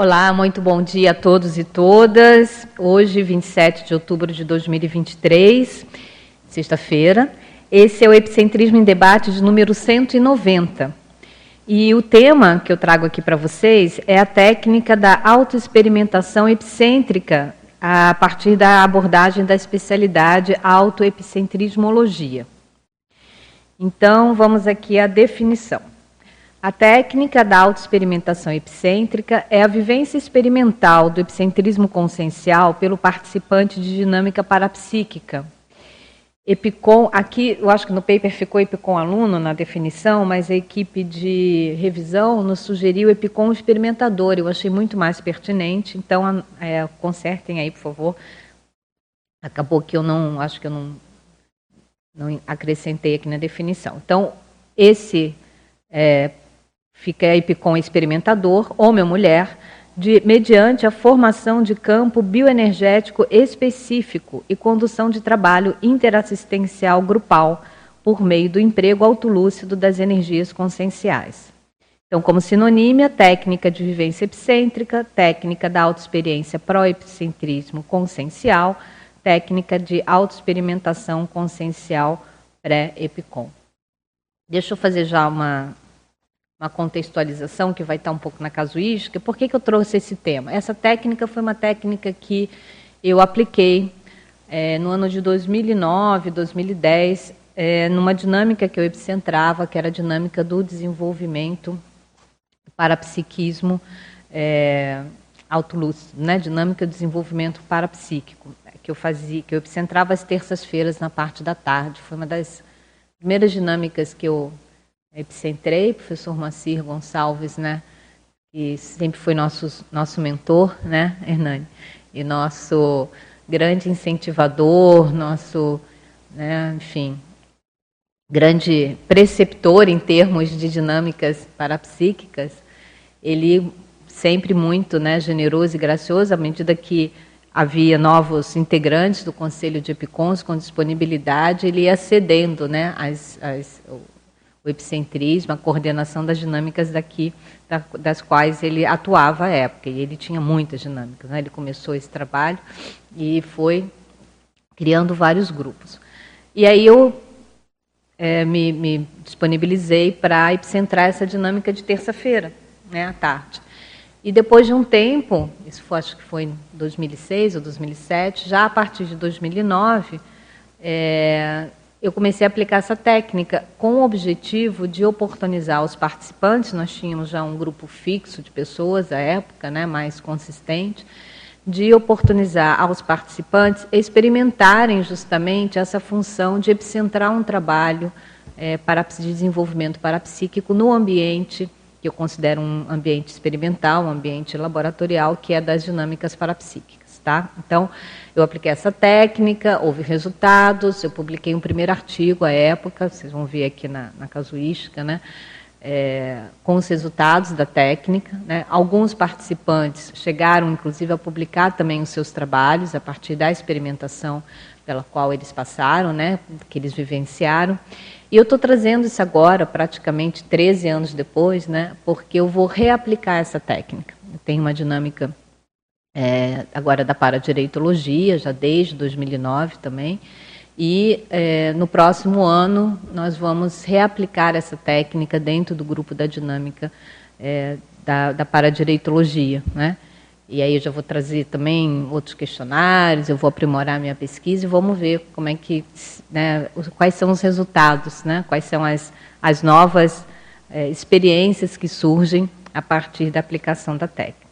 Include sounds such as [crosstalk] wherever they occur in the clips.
Olá, muito bom dia a todos e todas. Hoje, 27 de outubro de 2023, sexta-feira. Esse é o Epicentrismo em Debate de número 190. E o tema que eu trago aqui para vocês é a técnica da autoexperimentação epicêntrica a partir da abordagem da especialidade autoepicentrismologia. Então, vamos aqui à definição. A técnica da autoexperimentação epicêntrica é a vivência experimental do epicentrismo consciencial pelo participante de dinâmica parapsíquica. Epicom, aqui eu acho que no paper ficou Epicom aluno na definição, mas a equipe de revisão nos sugeriu Epicom experimentador. Eu achei muito mais pertinente, então é, consertem aí, por favor. Acabou que eu não, acho que eu não, não acrescentei aqui na definição. Então, esse é, fica aí com experimentador, homem ou mulher, de, mediante a formação de campo bioenergético específico e condução de trabalho interassistencial grupal por meio do emprego autolúcido das energias conscienciais. Então, como sinonímia, técnica de vivência epicêntrica, técnica da autoexperiência pró-epicentrismo consciencial, técnica de autoexperimentação consciencial pré-epicom. Deixa eu fazer já uma, uma contextualização que vai estar um pouco na casuística. Por que, que eu trouxe esse tema? Essa técnica foi uma técnica que eu apliquei é, no ano de 2009, 2010, é, numa dinâmica que eu epicentrava, que era a dinâmica do desenvolvimento parapsiquismo é, autolúcido, né? dinâmica do desenvolvimento parapsíquico, que eu fazia, que eu epicentrava às terças-feiras na parte da tarde. Foi uma das primeiras dinâmicas que eu epicentrei, professor Macir Gonçalves, né, que sempre foi nosso, nosso mentor, né, Hernani, e nosso grande incentivador, nosso, né, enfim, grande preceptor em termos de dinâmicas parapsíquicas, ele sempre muito né, generoso e gracioso, à medida que havia novos integrantes do Conselho de Epicons com disponibilidade, ele ia cedendo né, as, as, o epicentrismo, a coordenação das dinâmicas daqui, das quais ele atuava à época. E ele tinha muitas dinâmicas. Né? Ele começou esse trabalho e foi criando vários grupos. E aí eu é, me, me, disponibilizei para epicentrar essa dinâmica de terça-feira, né, à tarde. E depois de um tempo, isso foi, acho que foi em 2006 ou 2007, já a partir de 2009, é, eu comecei a aplicar essa técnica com o objetivo de oportunizar os participantes. Nós tínhamos já um grupo fixo de pessoas à época, né, mais consistente, de oportunizar aos participantes experimentarem justamente essa função de epicentrar um trabalho é, para, de desenvolvimento parapsíquico no ambiente que eu considero um ambiente experimental, um ambiente laboratorial, que é das dinâmicas parapsíquicas. Tá? Então, eu apliquei essa técnica, houve resultados, eu publiquei um primeiro artigo à época, vocês vão ver aqui na, na casuística, né? É, com os resultados da técnica. Né? Alguns participantes chegaram, inclusive, a publicar também os seus trabalhos a partir da experimentação pela qual eles passaram, né? que eles vivenciaram. E eu estou trazendo isso agora, praticamente 13 anos depois, né? porque eu vou reaplicar essa técnica. Tem uma dinâmica é, agora da paradireitologia, já desde 2009 também. E é, no próximo ano nós vamos reaplicar essa técnica dentro do grupo da dinâmica é, da, da paradireitologia. Né? E aí eu já vou trazer também outros questionários, eu vou aprimorar minha pesquisa e vamos ver como é que, né, quais são os resultados, né, quais são as, as novas é, experiências que surgem a partir da aplicação da técnica.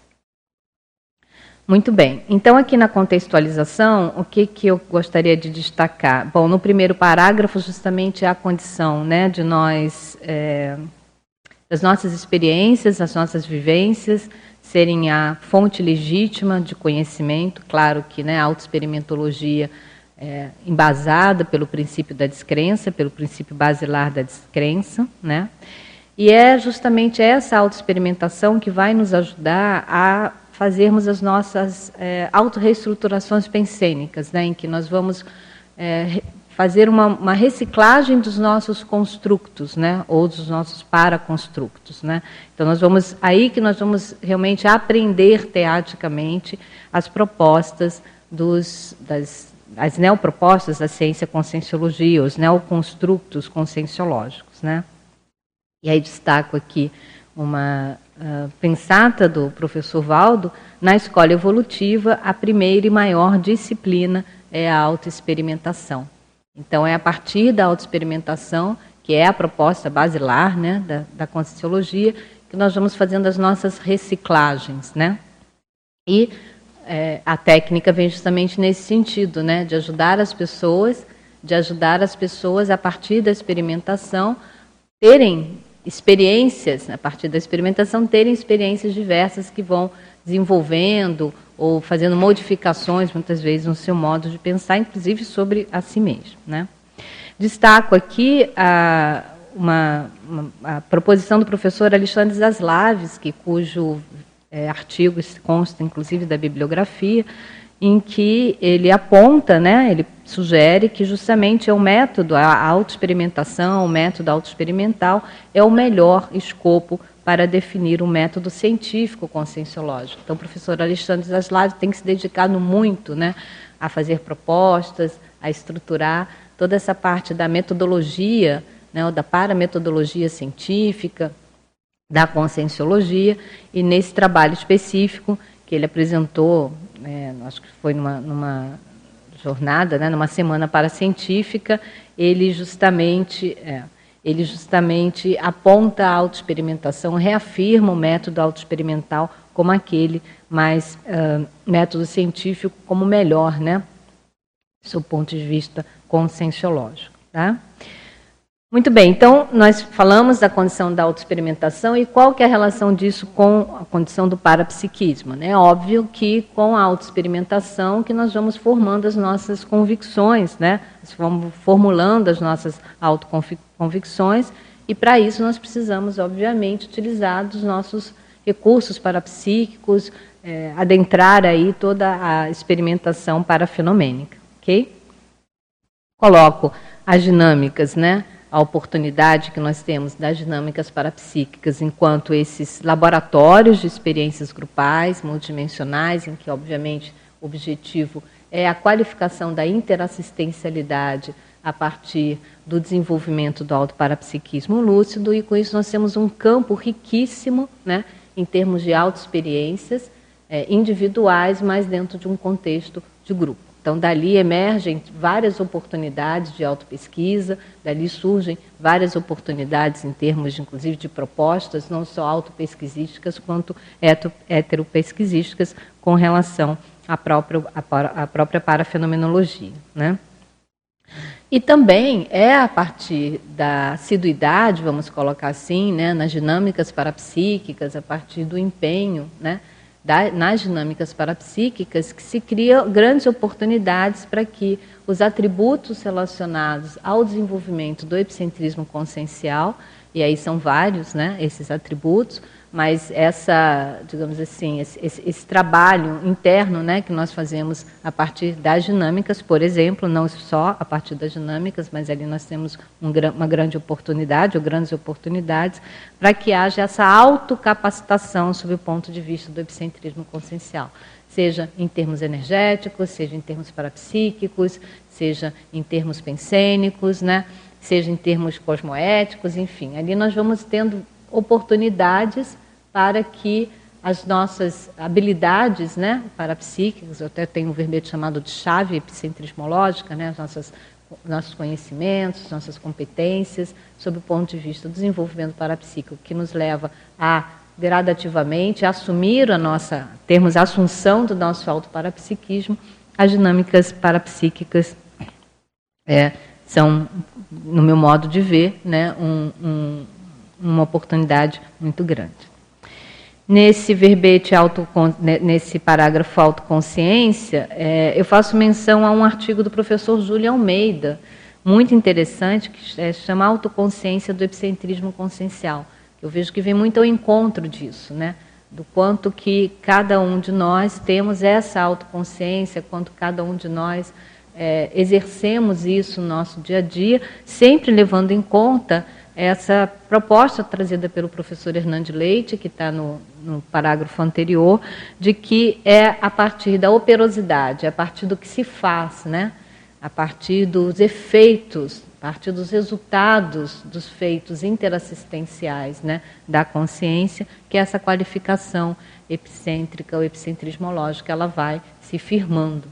Muito bem. Então, aqui na contextualização, o que, que eu gostaria de destacar? Bom, no primeiro parágrafo, justamente a condição né, de nós, é, das nossas experiências, das nossas vivências, serem a fonte legítima de conhecimento. Claro que né, a autoexperimentologia é embasada pelo princípio da descrença, pelo princípio basilar da descrença, né? E é justamente essa autoexperimentação que vai nos ajudar a fazermos as nossas é, autorreestruturações pensênicas, né, em que nós vamos é, fazer uma, uma, reciclagem dos nossos construtos, né, ou dos nossos paraconstructos, né. Então nós vamos aí que nós vamos realmente aprender teatricamente as propostas dos das as neopropostas da ciência conscienciologia, os neoconstructos conscienciológicos, né. E aí destaco aqui uma uh, pensata do professor Valdo na escola evolutiva, a primeira e maior disciplina é a autoexperimentação. Então, é a partir da autoexperimentação, que é a proposta basilar né, da, da Conscienciologia, que nós vamos fazendo as nossas reciclagens. Né? E é, a técnica vem justamente nesse sentido, né, de ajudar as pessoas, de ajudar as pessoas a partir da experimentação terem experiências, a partir da experimentação, terem experiências diversas que vão desenvolvendo ou fazendo modificações, muitas vezes, no seu modo de pensar, inclusive sobre a si mesmo. Né? Destaco aqui a, uma, uma, a proposição do professor Alexandre Zaslavski, cujo é, artigo consta, inclusive, da bibliografia, em que ele aponta, né, ele sugere que justamente é o método, a autoexperimentação, o método autoexperimental é o melhor escopo para definir um método científico conscienciológico. Então, o professor Alexandre Zaslav tem se dedicar muito né, a fazer propostas, a estruturar toda essa parte da metodologia, né, da parametodologia científica, da conscienciologia, e nesse trabalho específico que ele apresentou é, acho que foi numa, numa jornada, né, numa semana para científica, ele justamente, é, ele justamente aponta a autoexperimentação, reafirma o método autoexperimental como aquele mais uh, método científico como melhor, né, do ponto de vista conscienciológico. Tá? Muito bem, então nós falamos da condição da autoexperimentação e qual que é a relação disso com a condição do parapsiquismo. É né? óbvio que com a autoexperimentação que nós vamos formando as nossas convicções, né? vamos formulando as nossas autoconvicções e para isso nós precisamos, obviamente, utilizar os nossos recursos parapsíquicos, é, adentrar aí toda a experimentação parafenomênica, ok? Coloco as dinâmicas, né? A oportunidade que nós temos das dinâmicas parapsíquicas, enquanto esses laboratórios de experiências grupais, multidimensionais, em que, obviamente, o objetivo é a qualificação da interassistencialidade a partir do desenvolvimento do autoparapsiquismo lúcido, e com isso nós temos um campo riquíssimo né, em termos de autoexperiências é, individuais, mas dentro de um contexto de grupo. Então, dali emergem várias oportunidades de autopesquisa, dali surgem várias oportunidades em termos, inclusive, de propostas, não só autopesquisísticas, quanto heteropesquisísticas, com relação à própria, à própria parafenomenologia. Né? E também é a partir da assiduidade, vamos colocar assim, né, nas dinâmicas parapsíquicas, a partir do empenho, né, da, nas dinâmicas parapsíquicas que se criam grandes oportunidades para que os atributos relacionados ao desenvolvimento do epicentrismo consciencial, e aí são vários né, esses atributos, mas essa, digamos assim, esse, esse, esse, trabalho interno né, que nós fazemos a partir das dinâmicas, por exemplo, não só a partir das dinâmicas, mas ali nós temos um, uma grande oportunidade, ou grandes oportunidades, para que haja essa autocapacitação sob o ponto de vista do epicentrismo consciencial, seja em termos energéticos, seja em termos parapsíquicos, seja em termos pensênicos, né, seja em termos cosmoéticos, enfim, ali nós vamos tendo oportunidades para que as nossas habilidades né, parapsíquicas, eu até tenho um verbete chamado de chave epicentrismológica, né, as nossas, nossos conhecimentos, nossas competências, sob o ponto de vista do desenvolvimento parapsíquico, que nos leva a gradativamente assumir a nossa, termos a assunção do nosso autoparapsiquismo, as dinâmicas parapsíquicas é, são, no meu modo de ver, né, um, um, uma oportunidade muito grande. Nesse verbete, auto, nesse parágrafo autoconsciência, é, eu faço menção a um artigo do professor Júlio Almeida, muito interessante, que é, chama Autoconsciência do Epicentrismo Consciencial. Eu vejo que vem muito ao encontro disso, né? do quanto que cada um de nós temos essa autoconsciência, quanto cada um de nós é, exercemos isso no nosso dia a dia, sempre levando em conta essa proposta trazida pelo professor Hernande Leite, que está no, no, parágrafo anterior, de que é a partir da operosidade, a partir do que se faz, né? a partir dos efeitos, a partir dos resultados dos feitos interassistenciais né? da consciência, que essa qualificação epicêntrica ou epicentrismológica ela vai se firmando.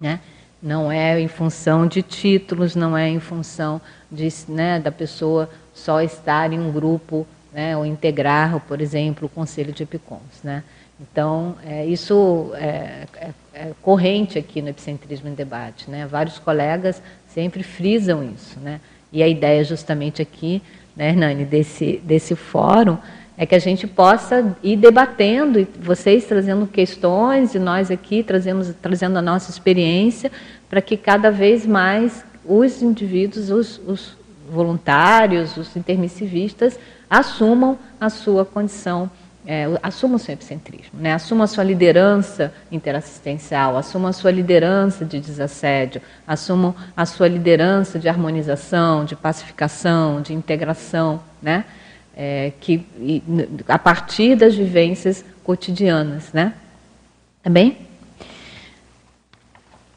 Né? Não é em função de títulos, não é em função de, né, da pessoa só estar em um grupo né, ou integrar, por exemplo, o Conselho de Epicons. Né? Então, é, isso é, é, é, corrente aqui no Epicentrismo em Debate. Né? Vários colegas sempre frisam isso. Né? E a ideia justamente aqui, né, Hernani, desse, desse fórum, é que a gente possa ir debatendo, e vocês trazendo questões, e nós aqui trazemos, trazendo a nossa experiência, para que cada vez mais os indivíduos, os, os voluntários, os intermissivistas, assumam a sua condição, é, assumam o seu epicentrismo, né? assumam a sua liderança interassistencial, assumam a sua liderança de desassédio, assumam a sua liderança de harmonização, de pacificação, de integração, né? É, que, a partir das vivências cotidianas. Né? Tá bem?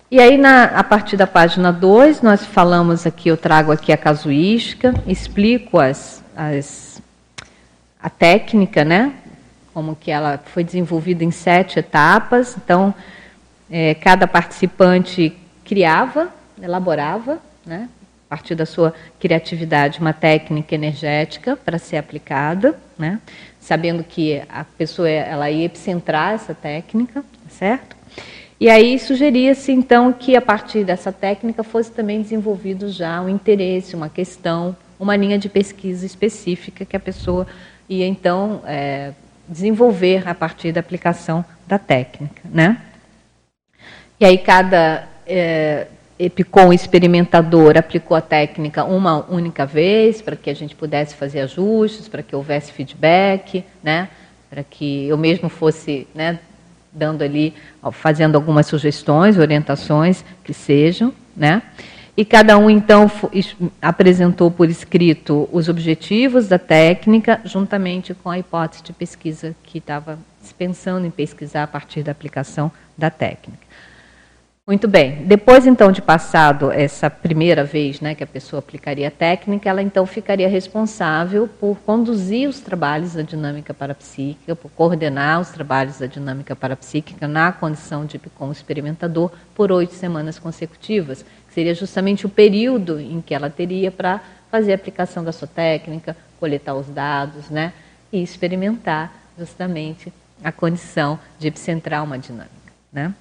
E aí, na, a partir da página 2, nós falamos aqui, eu trago aqui a casuística, explico as, as, a técnica, né? Como que ela foi desenvolvida em sete etapas. Então, é, cada participante criava, elaborava, né? Partir da sua criatividade, uma técnica energética para ser aplicada, né? sabendo que a pessoa ela ia epicentrar essa técnica, certo? E aí sugeria-se então que a partir dessa técnica fosse também desenvolvido já um interesse, uma questão, uma linha de pesquisa específica que a pessoa ia então é, desenvolver a partir da aplicação da técnica, né? E aí cada é, Epicom experimentador aplicou a técnica uma única vez para que a gente pudesse fazer ajustes, para que houvesse feedback, né? para que eu mesmo fosse né, dando ali, fazendo algumas sugestões, orientações que sejam. Né? E cada um, então, apresentou por escrito os objetivos da técnica, juntamente com a hipótese de pesquisa que estava pensando em pesquisar a partir da aplicação da técnica. Muito bem. Depois, então, de passado essa primeira vez né, que a pessoa aplicaria a técnica, ela então ficaria responsável por conduzir os trabalhos da dinâmica parapsíquica, por coordenar os trabalhos da dinâmica parapsíquica na condição de com experimentador por oito semanas consecutivas, que seria justamente o período em que ela teria para fazer a aplicação da sua técnica, coletar os dados né, e experimentar justamente a condição de epicentrar uma dinâmica. Né?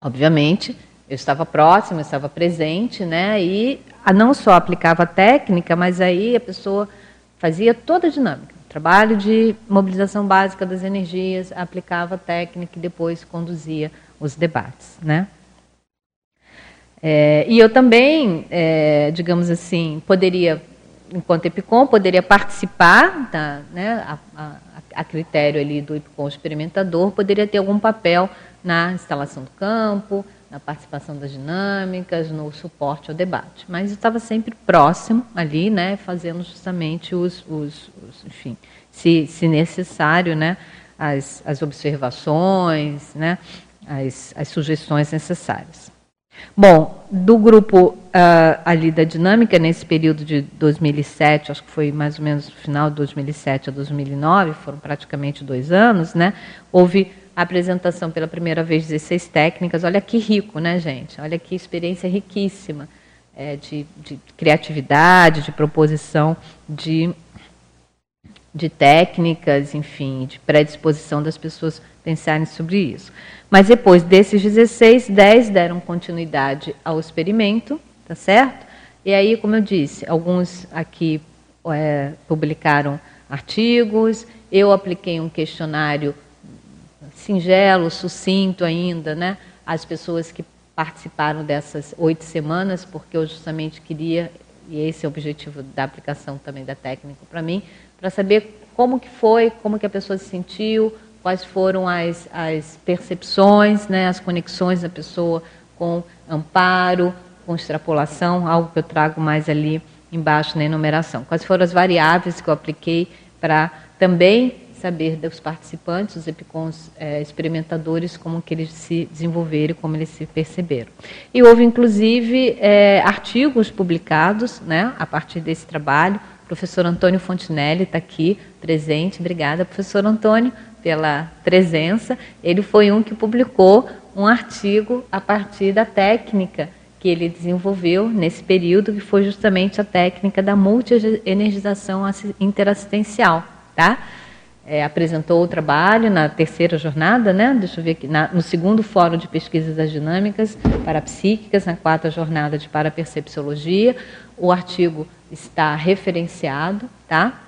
Obviamente, eu estava próximo, eu estava presente, né? E não só aplicava a técnica, mas aí a pessoa fazia toda a dinâmica. Trabalho de mobilização básica das energias, aplicava a técnica e depois conduzia os debates, né? É, e eu também, é, digamos assim, poderia, enquanto EPICOM, poderia participar, da, né, a, a, a critério ali do EPICOM experimentador, poderia ter algum papel na instalação do campo, na participação das dinâmicas, no suporte ao debate. Mas estava sempre próximo ali, né, fazendo justamente os, os, os enfim, se, se necessário, né, as, as observações, né, as, as sugestões necessárias. Bom, do grupo uh, ali da dinâmica, nesse período de 2007, acho que foi mais ou menos no final de 2007 a 2009, foram praticamente dois anos, né, houve apresentação pela primeira vez de 16 técnicas. Olha que rico, né, gente? Olha que experiência riquíssima é, de, de, criatividade, de proposição de, de técnicas, enfim, de predisposição das pessoas pensarem sobre isso. Mas depois desses 16, 10 deram continuidade ao experimento, tá certo? E aí, como eu disse, alguns aqui é, publicaram artigos, eu apliquei um questionário singelo, sucinto ainda, né? As pessoas que participaram dessas oito semanas, porque eu justamente queria, e esse é o objetivo da aplicação também da técnica para mim, para saber como que foi, como que a pessoa se sentiu, quais foram as, as percepções, né, as conexões da pessoa com amparo, com extrapolação, algo que eu trago mais ali embaixo na enumeração. Quais foram as variáveis que eu apliquei para também saber dos participantes, os EPICONs é, experimentadores, como que eles se desenvolveram, como eles se perceberam. E houve, inclusive, é, artigos publicados né, a partir desse trabalho. O professor Antônio Fontinelli está aqui presente. Obrigada, professor Antônio, pela presença. Ele foi um que publicou um artigo a partir da técnica que ele desenvolveu nesse período, que foi justamente a técnica da multi-energização interassistencial. Tá? É, apresentou o trabalho na terceira jornada, né? deixa eu ver aqui, na, no segundo Fórum de Pesquisas das Dinâmicas Parapsíquicas, na quarta jornada de Parapercepciologia. O artigo está referenciado, tá?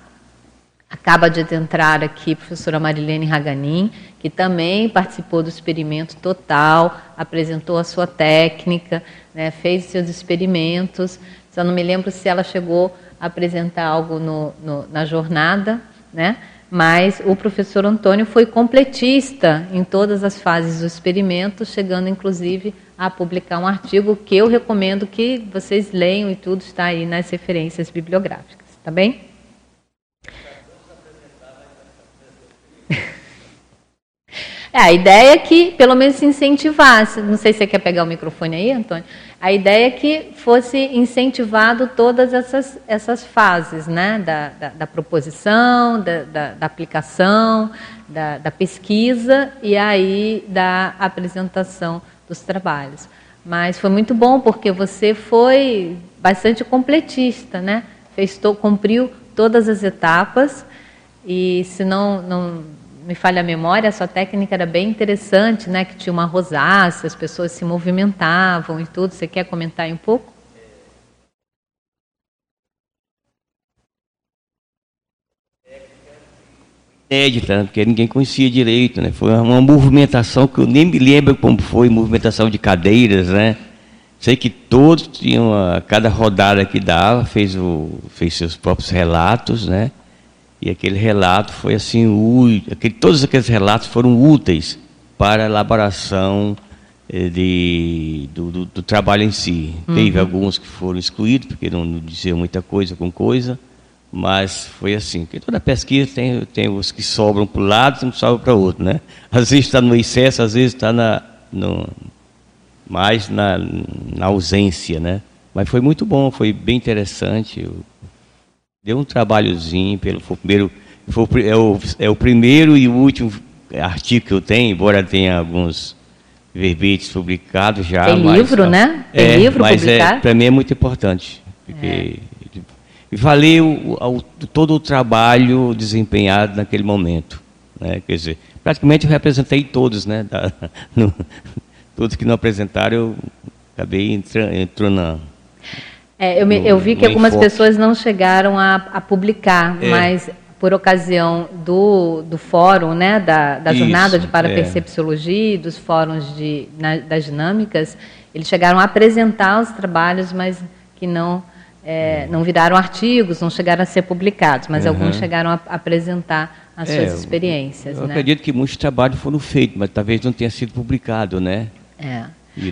Acaba de entrar aqui a professora Marilene Raganin, que também participou do experimento total, apresentou a sua técnica, né, fez seus experimentos. Só não me lembro se ela chegou a apresentar algo no, no, na jornada, né? Mas o professor Antônio foi completista em todas as fases do experimento, chegando inclusive a publicar um artigo que eu recomendo que vocês leiam e tudo está aí nas referências bibliográficas, tá bem? É, a ideia é que pelo menos se incentivasse, não sei se você quer pegar o microfone aí, Antônio, a ideia é que fosse incentivado todas essas, essas fases, né, da, da, da proposição, da, da, da aplicação, da, da pesquisa e aí da apresentação dos trabalhos. Mas foi muito bom porque você foi bastante completista, né? Fez cumpriu todas as etapas e se não, não me falha a memória, a sua técnica era bem interessante, né? Que tinha uma rosácea, as pessoas se movimentavam e tudo. Você quer comentar um pouco? inédita, porque ninguém conhecia direito, né? Foi uma movimentação que eu nem me lembro como foi, movimentação de cadeiras, né? Sei que todos tinham, a, cada rodada que dava, fez, o, fez seus próprios relatos, né? E aquele relato foi assim, aquele, todos aqueles relatos foram úteis para a elaboração eh, de, do, do, do, trabalho em si. Uhum. Teve alguns que foram excluídos, porque não, não diziam muita coisa com coisa, mas foi assim. Porque toda pesquisa tem, tem os que sobram para um lado e que sobram para o outro. Né? Às vezes está no excesso, às vezes está na, no, mais na, na ausência. Né? Mas foi muito bom, foi bem interessante. Deu um trabalhozinho, pelo, foi o primeiro, foi, é, o, é o primeiro e último artigo que eu tenho, embora tenha alguns verbetes publicados já. Tem mas, livro, né? Tem é, livro mas é, publicado? É, Para mim é muito importante. Porque é. valeu todo o trabalho desempenhado naquele momento. Né? Quer dizer, praticamente eu representei todos, né? Da, [laughs] no, todos que não apresentaram, eu acabei entrando, entrando na, é, eu, me, eu, vi que algumas enfoque. pessoas não chegaram a, a publicar, é. mas por ocasião do, do fórum, né, da, da Isso, jornada de parapercepciologia, é. dos fóruns de, na, das dinâmicas, eles chegaram a apresentar os trabalhos, mas que não, é, não viraram artigos, não chegaram a ser publicados, mas uhum. alguns chegaram a apresentar as é, suas experiências. Eu, eu né? acredito que muitos trabalhos foram feitos, mas talvez não tenha sido publicado, né? É.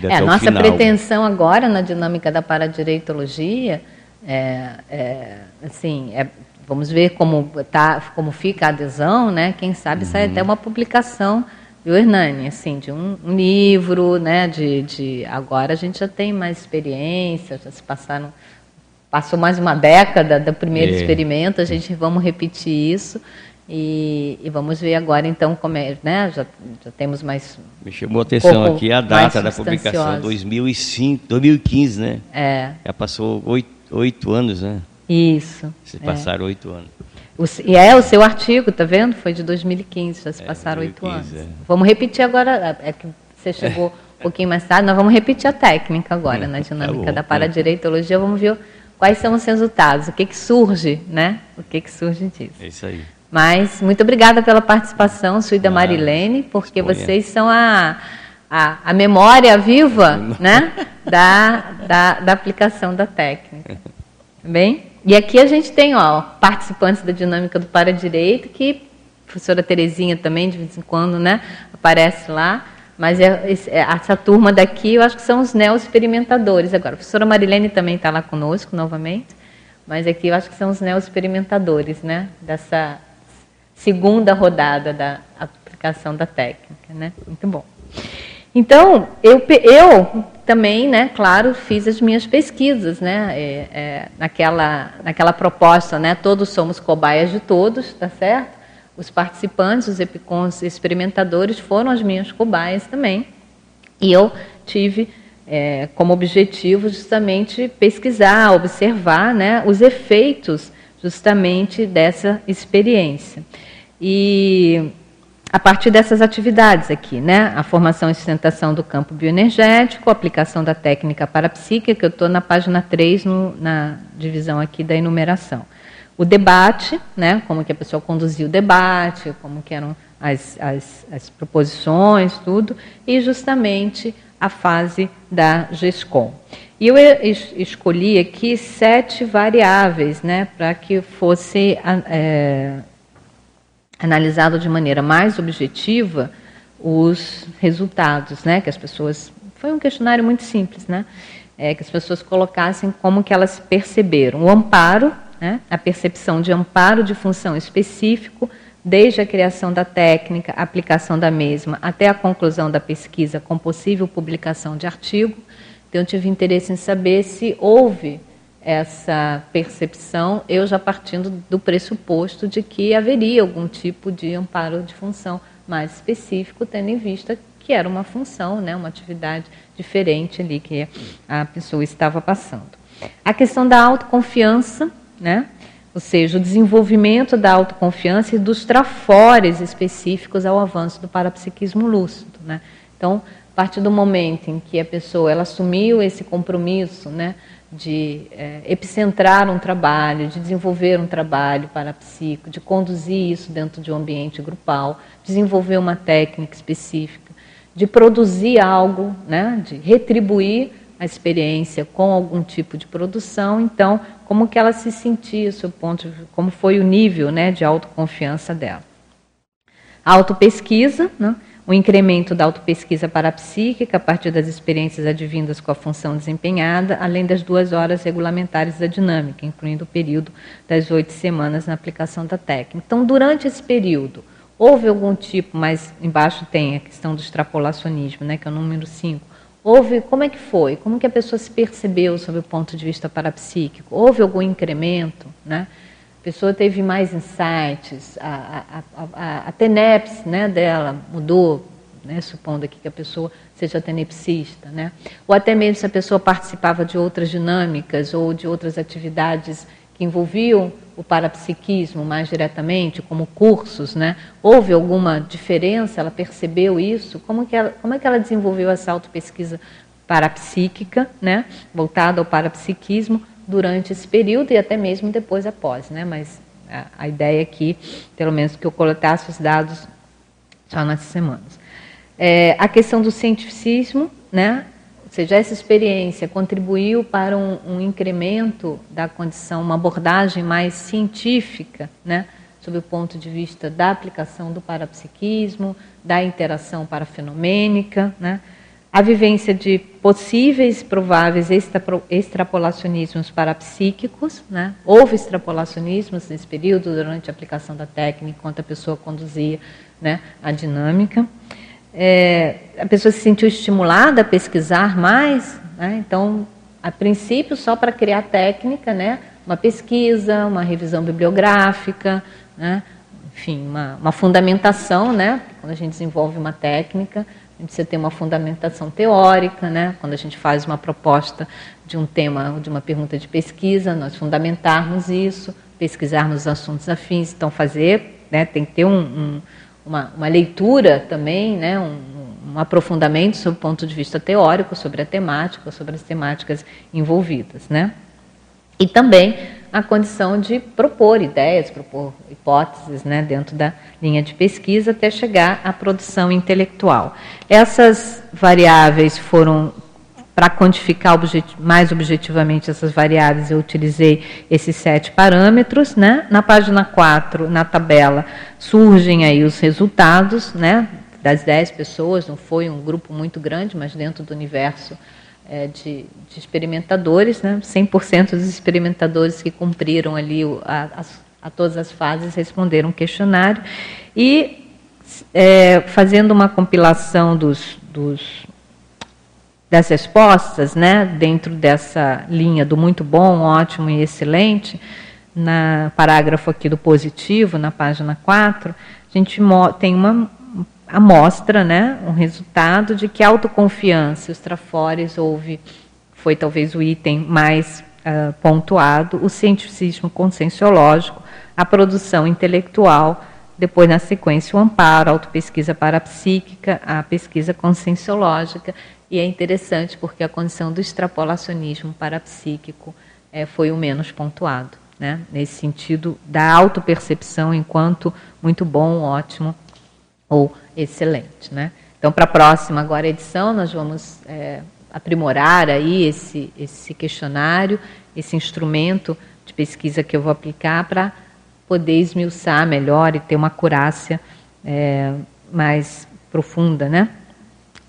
É, a nossa final. pretensão agora na dinâmica da paradireitologia é, é assim, é, vamos ver como, tá, como fica a adesão, né? Quem sabe uhum. sai até uma publicação do Hernani, assim, de um, um, livro, né? De, de agora a gente já tem mais experiência, já se passaram passou mais uma década do primeiro é. experimento, a gente vamos repetir isso. E, e, vamos ver agora então como é, né? Já, já temos mais. Me chamou a atenção um aqui a data da publicação, 2005, 2015, né? É. Já passou oito, oito anos, né? Isso. Se é. passaram oito anos. O, e é o seu artigo, tá vendo? Foi de 2015, já se é, passaram oito anos. É. Vamos repetir agora, é, é que você chegou [laughs] um pouquinho mais tarde, nós vamos repetir a técnica agora, na [laughs] dinâmica tá da paradireitologia, vamos ver quais são os resultados, o que, que surge, né? O que, que surge disso. É isso aí. Mas muito obrigada pela participação, Suída ah, Marilene, porque vocês são a, a, a memória viva né, da, da, da, aplicação da técnica. Bem? E aqui a gente tem ó, participantes da dinâmica do para-direito, que a professora Terezinha também, de vez em quando, né, aparece lá, Mas é, é, essa turma daqui, eu acho que são os neo-experimentadores agora. A professora Marilene também está lá conosco novamente, mas aqui eu acho que são os neo-experimentadores, né? Dessa segunda rodada da aplicação da técnica, né? Muito bom. Então, eu, eu também, né, claro, fiz as minhas pesquisas, né, é, é, naquela, naquela proposta, né, todos somos cobaias de todos, tá certo? Os participantes, os epicons experimentadores foram as minhas cobaias também. E eu tive é, como objetivo justamente pesquisar, observar né, os efeitos justamente dessa experiência. E a partir dessas atividades aqui, né? A formação e sustentação do campo bioenergético, a aplicação da técnica parapsíquica, eu estou na página 3, no, na divisão aqui da enumeração o debate, né, como que a pessoa conduzia o debate, como que eram as, as, as proposições, tudo, e justamente a fase da GESCOM. E eu escolhi aqui sete variáveis né, para que fosse é, analisado de maneira mais objetiva os resultados, né, que as pessoas. Foi um questionário muito simples, né? É, que as pessoas colocassem como que elas perceberam. O amparo, né? a percepção de amparo de função específico, desde a criação da técnica, aplicação da mesma, até a conclusão da pesquisa com possível publicação de artigo. Então, eu tive interesse em saber se houve essa percepção, eu já partindo do pressuposto de que haveria algum tipo de amparo de função mais específico, tendo em vista que era uma função, né, uma atividade diferente ali que a pessoa estava passando. A questão da autoconfiança, né? Ou seja, o desenvolvimento da autoconfiança e dos trafores específicos ao avanço do parapsiquismo lúcido. Né? Então, a partir do momento em que a pessoa ela assumiu esse compromisso né, de é, epicentrar um trabalho, de desenvolver um trabalho parapsíquico, de conduzir isso dentro de um ambiente grupal, desenvolver uma técnica específica, de produzir algo, né, de retribuir a experiência com algum tipo de produção, então como que ela se sentia, seu ponto, como foi o nível, né, de autoconfiança dela. A autopesquisa, né, o incremento da autopesquisa parapsíquica a partir das experiências advindas com a função desempenhada, além das duas horas regulamentares da dinâmica, incluindo o período das oito semanas na aplicação da técnica. Então, durante esse período, houve algum tipo, mas embaixo tem a questão do extrapolacionismo, né, que é o número 5, Houve, como é que foi? Como que a pessoa se percebeu sob o ponto de vista parapsíquico? Houve algum incremento? Né? A pessoa teve mais insights, a, a, a, a TENEPS né, dela mudou, né, supondo aqui que a pessoa seja tenepsista, né? ou até mesmo se a pessoa participava de outras dinâmicas ou de outras atividades que envolviam o parapsiquismo mais diretamente, como cursos, né? Houve alguma diferença? Ela percebeu isso? Como, que ela, como é que ela desenvolveu essa autopesquisa parapsíquica, né? Voltada ao parapsiquismo durante esse período e até mesmo depois após, né? Mas a, a ideia aqui, pelo menos que eu coletasse os dados só nessas semanas. É, a questão do cientificismo, né? Ou seja, essa experiência contribuiu para um, um incremento da condição, uma abordagem mais científica, né, sob o ponto de vista da aplicação do parapsiquismo, da interação parafenomênica, né, a vivência de possíveis, prováveis extrapolacionismos parapsíquicos. Né? Houve extrapolacionismos nesse período, durante a aplicação da técnica, enquanto a pessoa conduzia né, a dinâmica é, a pessoa se sentiu estimulada a pesquisar mais, né? então, a princípio, só para criar técnica, né? uma pesquisa, uma revisão bibliográfica, né? enfim, uma, uma fundamentação, né? quando a gente desenvolve uma técnica, a gente precisa ter uma fundamentação teórica, né? quando a gente faz uma proposta de um tema, de uma pergunta de pesquisa, nós fundamentarmos isso, pesquisarmos os assuntos afins, então fazer, né? tem que ter um, um uma, uma leitura também, né, um, um aprofundamento sob o ponto de vista teórico sobre a temática, sobre as temáticas envolvidas. Né? E também a condição de propor ideias, propor hipóteses né, dentro da linha de pesquisa até chegar à produção intelectual. Essas variáveis foram para quantificar objet mais objetivamente essas variáveis, eu utilizei esses sete parâmetros. Né? Na página 4, na tabela, surgem aí os resultados, né? das 10 pessoas, não foi um grupo muito grande, mas dentro do universo é, de, de, experimentadores, né? 100% dos experimentadores que cumpriram ali a, a, a todas as fases responderam um questionário. E é, fazendo uma compilação dos, dos, das respostas, né, dentro dessa linha do muito bom, ótimo e excelente, na parágrafo aqui do positivo, na página 4, a gente tem uma amostra, né, um resultado de que autoconfiança, os trafores, houve, foi talvez o item mais uh, pontuado, o cientificismo conscienciológico, a produção intelectual, depois na sequência o amparo, a autopesquisa parapsíquica, a pesquisa conscienciológica, e é interessante porque a condição do extrapolacionismo parapsíquico é, foi o menos pontuado né? nesse sentido da autopercepção enquanto muito bom, ótimo ou excelente. Né? Então, para a próxima agora edição, nós vamos é, aprimorar aí esse, esse questionário, esse instrumento de pesquisa que eu vou aplicar para poder esmiuçar melhor e ter uma acurácia é, mais profunda, né?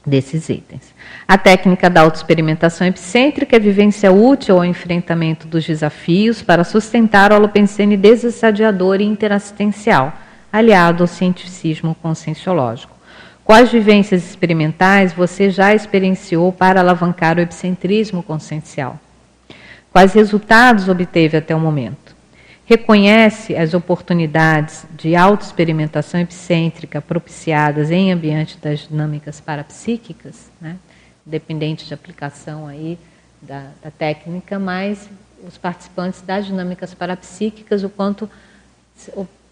Desses itens. A técnica da autoexperimentação epicêntrica é vivência útil ao enfrentamento dos desafios para sustentar o holopensene desassadiador e interassistencial, aliado ao cientificismo conscienciológico. Quais vivências experimentais você já experienciou para alavancar o epicentrismo consciencial? Quais resultados obteve até o momento? Reconhece as oportunidades de autoexperimentação epicêntrica propiciadas em ambiente das dinâmicas parapsíquicas, né? dependente de aplicação aí da, da, técnica, mas os participantes das dinâmicas parapsíquicas, o quanto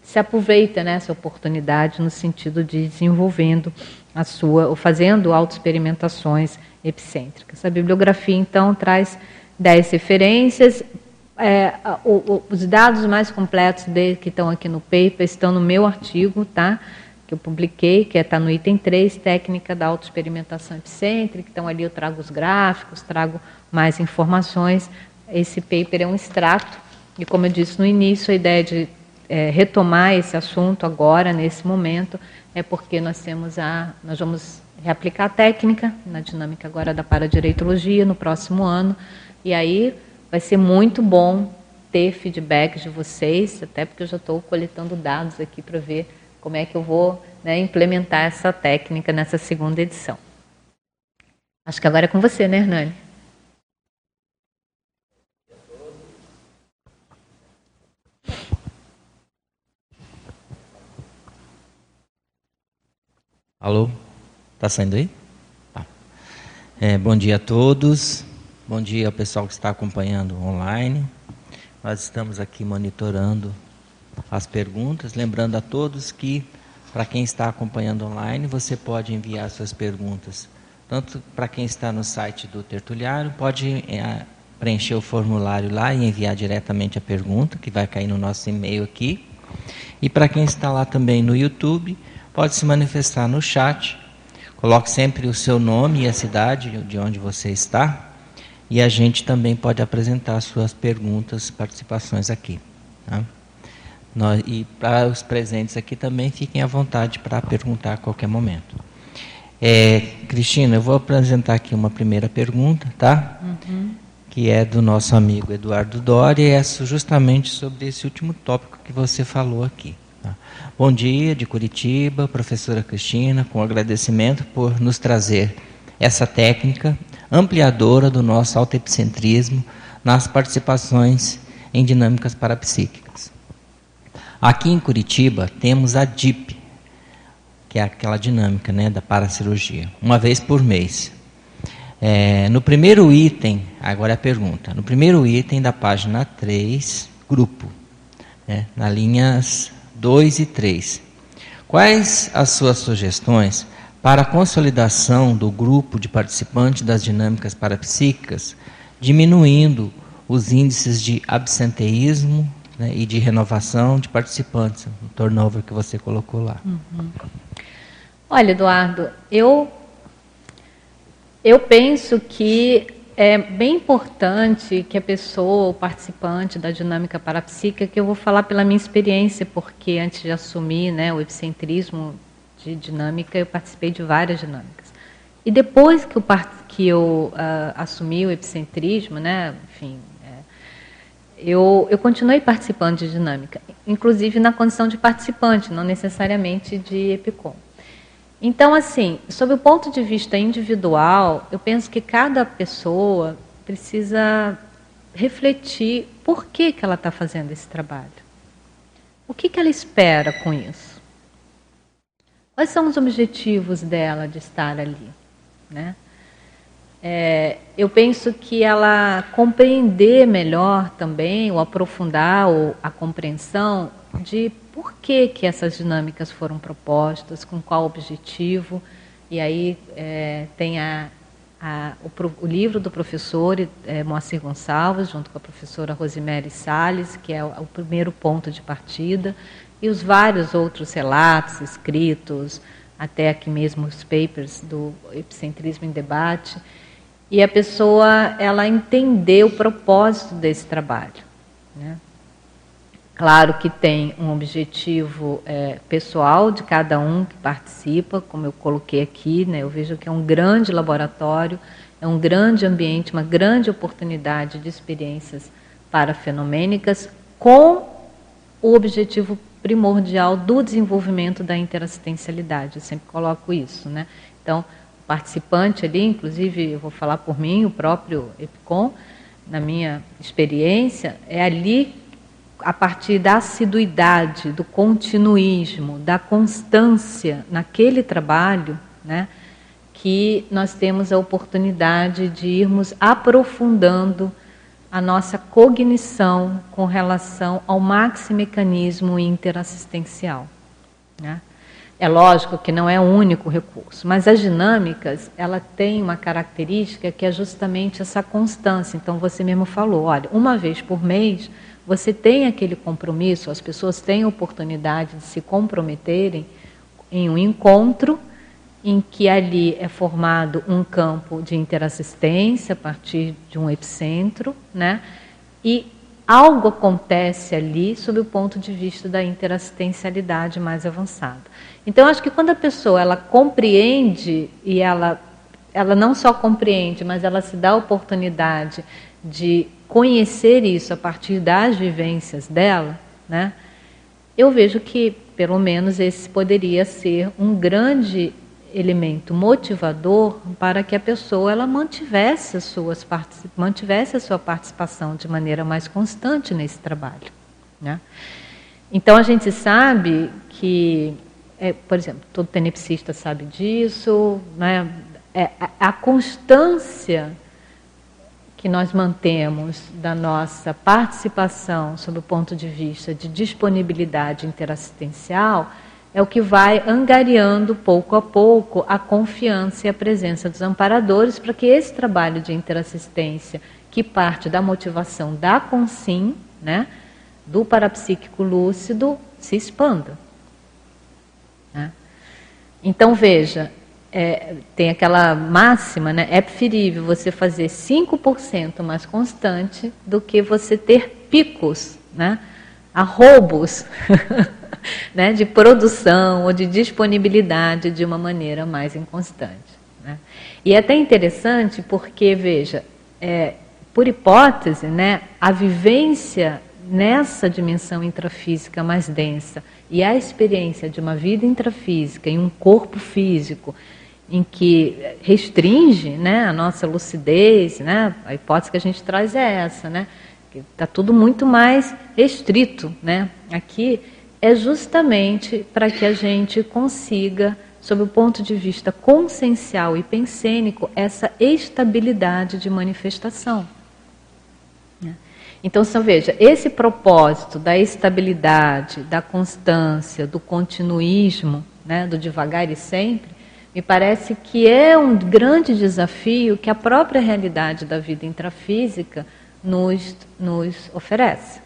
se, aproveita né, oportunidade no sentido de desenvolvendo a sua, ou fazendo autoexperimentações epicêntricas. A bibliografia, então, traz dez referências, é, o, o, os dados mais completos de, que estão aqui no paper estão no meu artigo, tá? que eu publiquei, que está é, no item 3, técnica da autoexperimentação epicêntrica. Então, ali eu trago os gráficos, trago mais informações. Esse paper é um extrato, e como eu disse no início, a ideia de é, retomar esse assunto agora, nesse momento, é porque nós temos a. Nós vamos reaplicar a técnica na dinâmica agora da paradireitologia no próximo ano, e aí Vai ser muito bom ter feedback de vocês, até porque eu já estou coletando dados aqui para ver como é que eu vou né, implementar essa técnica nessa segunda edição. Acho que agora é com você, né, Hernani? Alô? Tá saindo aí? Tá. É, bom dia a todos. Bom dia ao pessoal que está acompanhando online. Nós estamos aqui monitorando as perguntas, lembrando a todos que para quem está acompanhando online, você pode enviar suas perguntas, tanto para quem está no site do Tertuliário, pode é, preencher o formulário lá e enviar diretamente a pergunta, que vai cair no nosso e-mail aqui. E para quem está lá também no YouTube, pode se manifestar no chat. Coloque sempre o seu nome e a cidade de onde você está, e a gente também pode apresentar suas perguntas, participações aqui. Tá? Nós, e para os presentes aqui também, fiquem à vontade para perguntar a qualquer momento. É, Cristina, eu vou apresentar aqui uma primeira pergunta, tá? Uhum. Que é do nosso amigo Eduardo Dori, e é justamente sobre esse último tópico que você falou aqui. Tá? Bom dia, de Curitiba, professora Cristina, com agradecimento por nos trazer essa técnica ampliadora do nosso autoepicentrismo nas participações em dinâmicas parapsíquicas. Aqui em Curitiba temos a DIP, que é aquela dinâmica né, da paracirurgia, uma vez por mês. É, no primeiro item, agora é a pergunta, no primeiro item da página 3, grupo, né, na linhas 2 e 3. Quais as suas sugestões para a consolidação do grupo de participantes das dinâmicas parapsíquicas, diminuindo os índices de absenteísmo né, e de renovação de participantes, o turnover que você colocou lá. Uhum. Olha, Eduardo, eu, eu penso que é bem importante que a pessoa, o participante da dinâmica parapsíquica, que eu vou falar pela minha experiência, porque antes de assumir né, o epicentrismo, de dinâmica, eu participei de várias dinâmicas. E depois que eu, que eu uh, assumi o epicentrismo, né, enfim, é, eu, eu continuei participando de dinâmica, inclusive na condição de participante, não necessariamente de EPICOM. Então, assim, sob o ponto de vista individual, eu penso que cada pessoa precisa refletir por que, que ela está fazendo esse trabalho. O que, que ela espera com isso? Quais são os objetivos dela de estar ali? Né? É, eu penso que ela compreender melhor também, ou aprofundar ou a compreensão de por que, que essas dinâmicas foram propostas, com qual objetivo. E aí é, tem a, a, o, o, livro do professor é, Moacir Gonçalves, junto com a professora Rosemary Salles, que é o, o, primeiro ponto de partida, e os vários outros relatos escritos, até aqui mesmo os papers do Epicentrismo em Debate, e a pessoa ela entender o propósito desse trabalho. Né? Claro que tem um objetivo é, pessoal de cada um que participa, como eu coloquei aqui, né? eu vejo que é um grande laboratório, é um grande ambiente, uma grande oportunidade de experiências parafenomênicas, com o objetivo primordial do desenvolvimento da interassistencialidade. Eu sempre coloco isso. Né? Então, o participante ali, inclusive, eu vou falar por mim, o próprio EPICOM, na minha experiência, é ali a partir da assiduidade, do continuismo, da constância naquele trabalho, né, que nós temos a oportunidade de irmos aprofundando a nossa cognição com relação ao maximecanismo interassistencial. Né? É lógico que não é o único recurso, mas as dinâmicas, ela tem uma característica que é justamente essa constância. Então você mesmo falou, olha, uma vez por mês você tem aquele compromisso, as pessoas têm a oportunidade de se comprometerem em um encontro em que ali é formado um campo de interassistência a partir de um epicentro, né? E algo acontece ali sob o ponto de vista da interassistencialidade mais avançada. Então acho que quando a pessoa ela compreende e ela ela não só compreende, mas ela se dá a oportunidade de conhecer isso a partir das vivências dela, né, eu vejo que, pelo menos, esse poderia ser um grande elemento motivador para que a pessoa ela mantivesse, as suas, mantivesse a sua participação de maneira mais constante nesse trabalho. Né? Então, a gente sabe que, é, por exemplo, todo tenepsista sabe disso, né? é, a, a constância que nós mantemos da nossa participação sob o ponto de vista de disponibilidade interassistencial é o que vai angariando pouco a pouco a confiança e a presença dos amparadores para que esse trabalho de interassistência, que parte da motivação da consim, né, do parapsíquico lúcido, se expanda. Né? Então veja, é, tem aquela máxima, né? É preferível você fazer 5% mais constante do que você ter picos, né? Arrobos [laughs] [laughs] né? de produção ou de disponibilidade de uma maneira mais inconstante. Né? E é até interessante porque, veja, é, por hipótese, né, a vivência nessa dimensão intrafísica mais densa e a experiência de uma vida intrafísica em um corpo físico em que restringe né, a nossa lucidez, né? a hipótese que a gente traz é essa, né? está tudo muito mais restrito. Né? Aqui é justamente para que a gente consiga, sob o ponto de vista consciencial e pensênico, essa estabilidade de manifestação. Né? Então, só veja, esse propósito da estabilidade, da constância, do continuismo, né, do devagar e sempre, me parece que é um grande desafio que a própria realidade da vida intrafísica nos, nos oferece.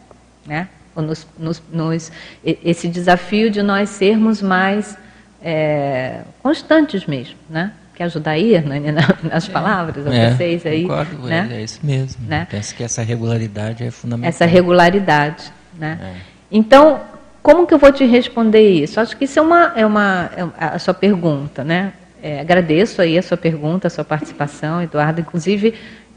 Né? Nos, nos, nos, esse desafio de nós sermos mais é, constantes mesmo, né? Quer ajudar aí, Hernani, nas é. palavras, é, vocês aí? Concordo, né? é isso mesmo. Né? Penso que essa regularidade é fundamental. Essa regularidade, né? É. Então, como que eu vou te responder isso? Acho que isso é uma, é uma é a sua pergunta, né? É, agradeço aí a sua pergunta, a sua participação, Eduardo. Inclusive,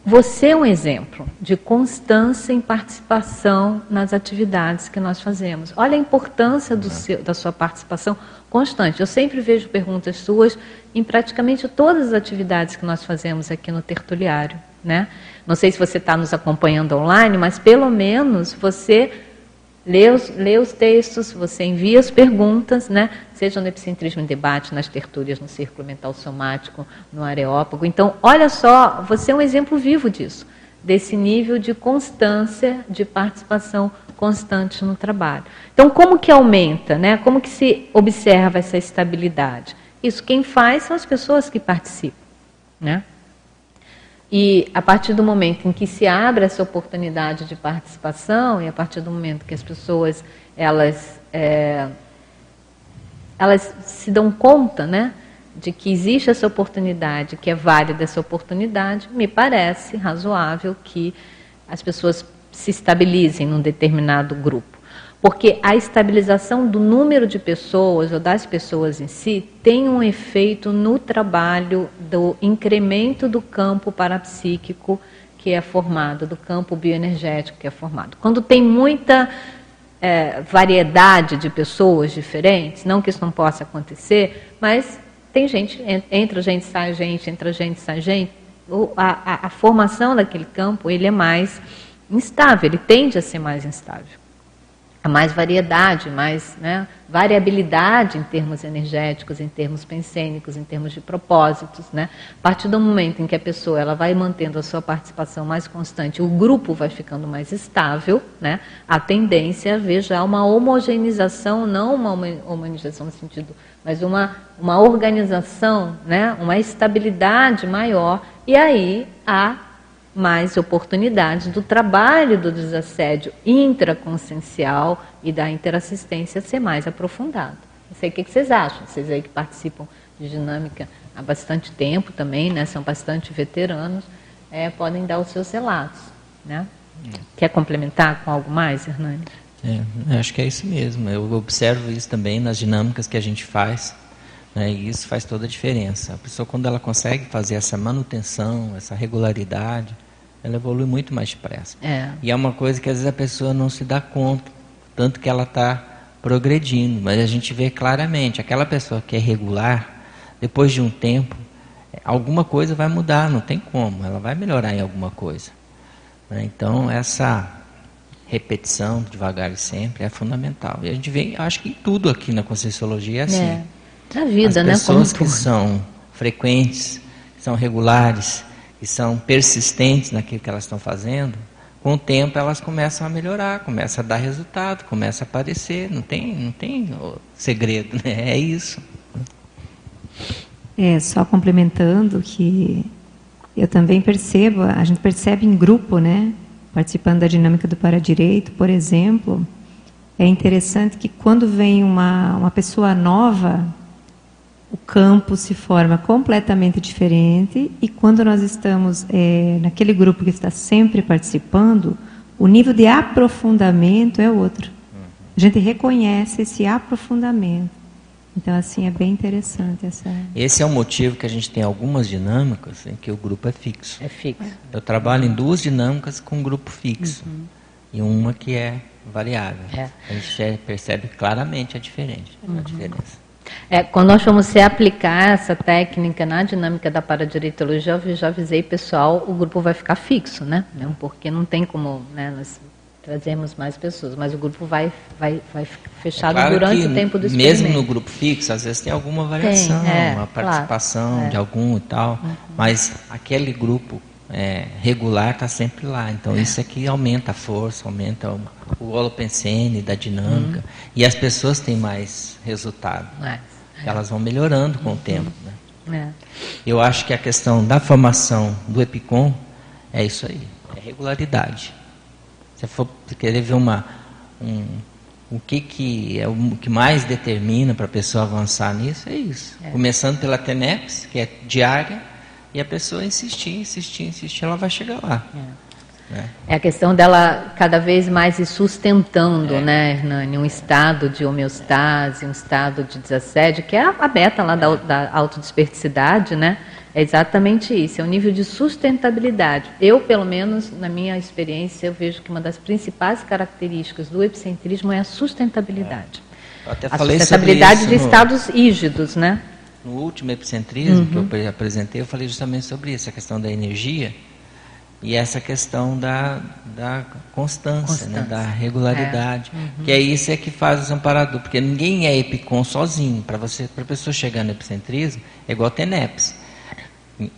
você é um exemplo de constância em participação nas atividades que nós fazemos. Olha a importância seu, da sua participação constante. Eu sempre vejo perguntas suas em praticamente todas as atividades que nós fazemos aqui no Tertuliário. Né? Não sei se você está nos acompanhando online, mas pelo menos você lê os, lê os textos, você envia as perguntas, né? seja no Epicentrismo em Debate, nas tertúlias, no Círculo Mental Somático, no Areópago. Então, olha só, você é um exemplo vivo disso, desse nível de constância, de participação constante no trabalho. Então, como que aumenta, né? como que se observa essa estabilidade? Isso quem faz são as pessoas que participam. Né? E a partir do momento em que se abre essa oportunidade de participação e a partir do momento que as pessoas elas é, elas se dão conta, né, de que existe essa oportunidade, que é válida essa oportunidade, me parece razoável que as pessoas se estabilizem num determinado grupo. Porque a estabilização do número de pessoas ou das pessoas em si tem um efeito no trabalho do incremento do campo parapsíquico que é formado, do campo bioenergético que é formado. Quando tem muita é, variedade de pessoas diferentes, não que isso não possa acontecer, mas tem gente, entra gente, sai gente, entra gente, sai gente, a, a, a formação daquele campo ele é mais instável, ele tende a ser mais instável mais variedade, mais né, variabilidade em termos energéticos, em termos pensênicos, em termos de propósitos. Né? A partir do momento em que a pessoa ela vai mantendo a sua participação mais constante, o grupo vai ficando mais estável, né? a tendência é haver já uma homogeneização, não uma homogeneização no sentido, mas uma, uma organização, né? uma estabilidade maior, e aí há mais oportunidades do trabalho do desassédio intraconsciencial e da interassistência ser mais aprofundado. Não sei o que vocês acham, vocês aí que participam de dinâmica há bastante tempo também, né, são bastante veteranos, é, podem dar os seus relatos. Né? Quer complementar com algo mais, Hernani? É, acho que é isso mesmo. Eu observo isso também nas dinâmicas que a gente faz. Né, e isso faz toda a diferença. A pessoa, quando ela consegue fazer essa manutenção, essa regularidade, ela evolui muito mais depressa. É. E é uma coisa que às vezes a pessoa não se dá conta, tanto que ela está progredindo. Mas a gente vê claramente, aquela pessoa que é regular, depois de um tempo, alguma coisa vai mudar, não tem como, ela vai melhorar em alguma coisa. Né? Então, essa repetição, devagar e sempre, é fundamental. E a gente vê, acho que em tudo aqui na Conscienciologia é assim. É. Na vida, As né? pessoas que são frequentes, que são regulares, e são persistentes naquilo que elas estão fazendo, com o tempo elas começam a melhorar, começam a dar resultado, começa a aparecer, não tem, não tem segredo, né? É isso. É, só complementando que eu também percebo, a gente percebe em grupo, né? Participando da dinâmica do para-direito, por exemplo, é interessante que quando vem uma, uma pessoa nova o campo se forma completamente diferente e quando nós estamos é, naquele grupo que está sempre participando, o nível de aprofundamento é outro. A gente reconhece esse aprofundamento. Então, assim, é bem interessante essa. Esse é o motivo que a gente tem algumas dinâmicas em que o grupo é fixo. É fixo. Eu trabalho em duas dinâmicas com um grupo fixo uhum. e uma que é variável. É. A gente percebe claramente a diferença. Uhum. A diferença. É, quando nós fomos se aplicar essa técnica na dinâmica da paradireitologia, eu já avisei pessoal, o grupo vai ficar fixo, né? Porque não tem como né, nós trazemos mais pessoas, mas o grupo vai, vai, vai fechado é claro durante o tempo do experimento. Mesmo no grupo fixo, às vezes tem alguma variação, tem, é, uma participação claro, é. de algum e tal, uhum. mas aquele grupo é, regular está sempre lá. Então é. isso aqui aumenta a força, aumenta o, o holopensene da dinâmica. Uhum. E as pessoas têm mais resultado. É. Elas vão melhorando com o tempo. Né? É. Eu acho que a questão da formação do EPICOM é isso aí, é regularidade. Se for querer ver uma, um, o que, que é o que mais determina para a pessoa avançar nisso, é isso. É. Começando pela TENEPS, que é diária, e a pessoa insistir, insistir, insistir, ela vai chegar lá. É. Né? É a questão dela cada vez mais ir sustentando, é. né, Hernani, um estado de homeostase, um estado de desassédio, que é a meta lá da, da autodesperticidade, né? É exatamente isso, é o nível de sustentabilidade. Eu, pelo menos, na minha experiência, eu vejo que uma das principais características do epicentrismo é a sustentabilidade. É. a sustentabilidade de no... estados rígidos, né? No último epicentrismo uhum. que eu apresentei, eu falei justamente sobre isso, a questão da energia e essa questão da, da constância, constância. Né? da regularidade. É. Uhum. Que é isso é que faz o amparador, porque ninguém é epicom sozinho. Para você, para a pessoa chegar no epicentrismo, é igual TENEPS.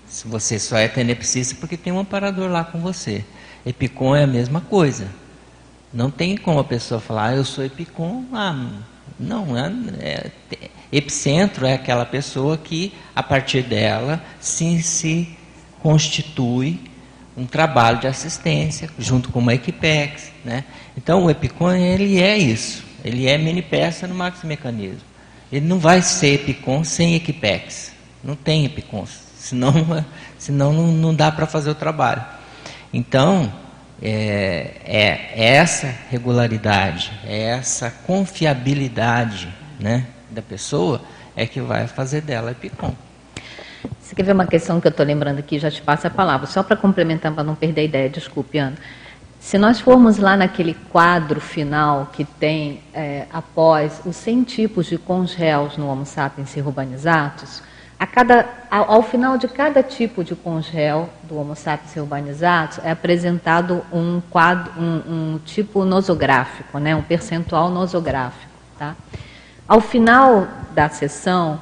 Se você só é tenepsista porque tem um amparador lá com você. Epicom é a mesma coisa. Não tem como a pessoa falar, ah, eu sou epicom. Ah, não, é, é, epicentro é aquela pessoa que, a partir dela, se, se constitui um trabalho de assistência junto com uma Equipex, né? Então o Epicon ele é isso, ele é mini peça no Max Mecanismo. Ele não vai ser Epicon sem Equipex, não tem Epicon, senão, [laughs] senão não, não dá para fazer o trabalho. Então é, é essa regularidade, é essa confiabilidade, né, da pessoa é que vai fazer dela Epicon. Você quer ver uma questão que eu estou lembrando aqui? Já te passo a palavra. Só para complementar, para não perder a ideia, desculpe, Ana. Se nós formos lá naquele quadro final que tem, é, após os 100 tipos de congéus no Homo sapiens urbanizatus, a cada, ao, ao, final de cada tipo de congel do Homo sapiens urbanizatus é apresentado um, quadro, um, um tipo nosográfico, né, um percentual nosográfico. Tá? Ao final da sessão,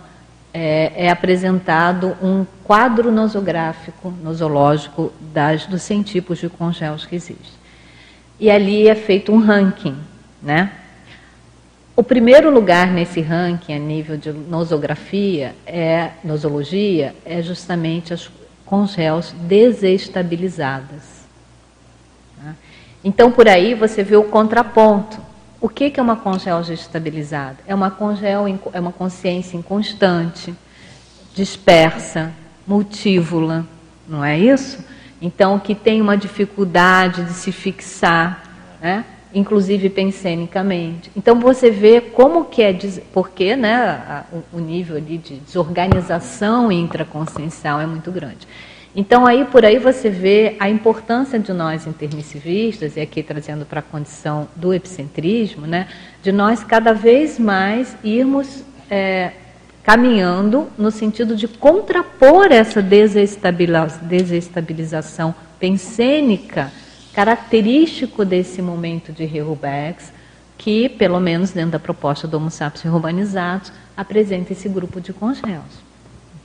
é, é, apresentado um quadro nosográfico, nosológico, das, dos 100 tipos de congéus que existem. E ali é feito um ranking, né? O primeiro lugar nesse ranking, a nível de nosografia, é, nosologia, é justamente as congéus desestabilizadas. Né? Então, por aí você vê o contraponto. O que, é uma congel estabilizada? É uma congel, é uma consciência inconstante, dispersa, multívola, não é isso? Então, que tem uma dificuldade de se fixar, né? inclusive pensenicamente. Então, você vê como que é, porque né, o nível de desorganização intraconsciencial é muito grande. Então, aí por aí você vê a importância de nós intermissivistas, e aqui trazendo para a condição do epicentrismo, né, de nós cada vez mais irmos é, caminhando no sentido de contrapor essa desestabilização pensênica, característico desse momento de Rehubex, que, pelo menos dentro da proposta do Homo sapiens urbanizados, apresenta esse grupo de congéus.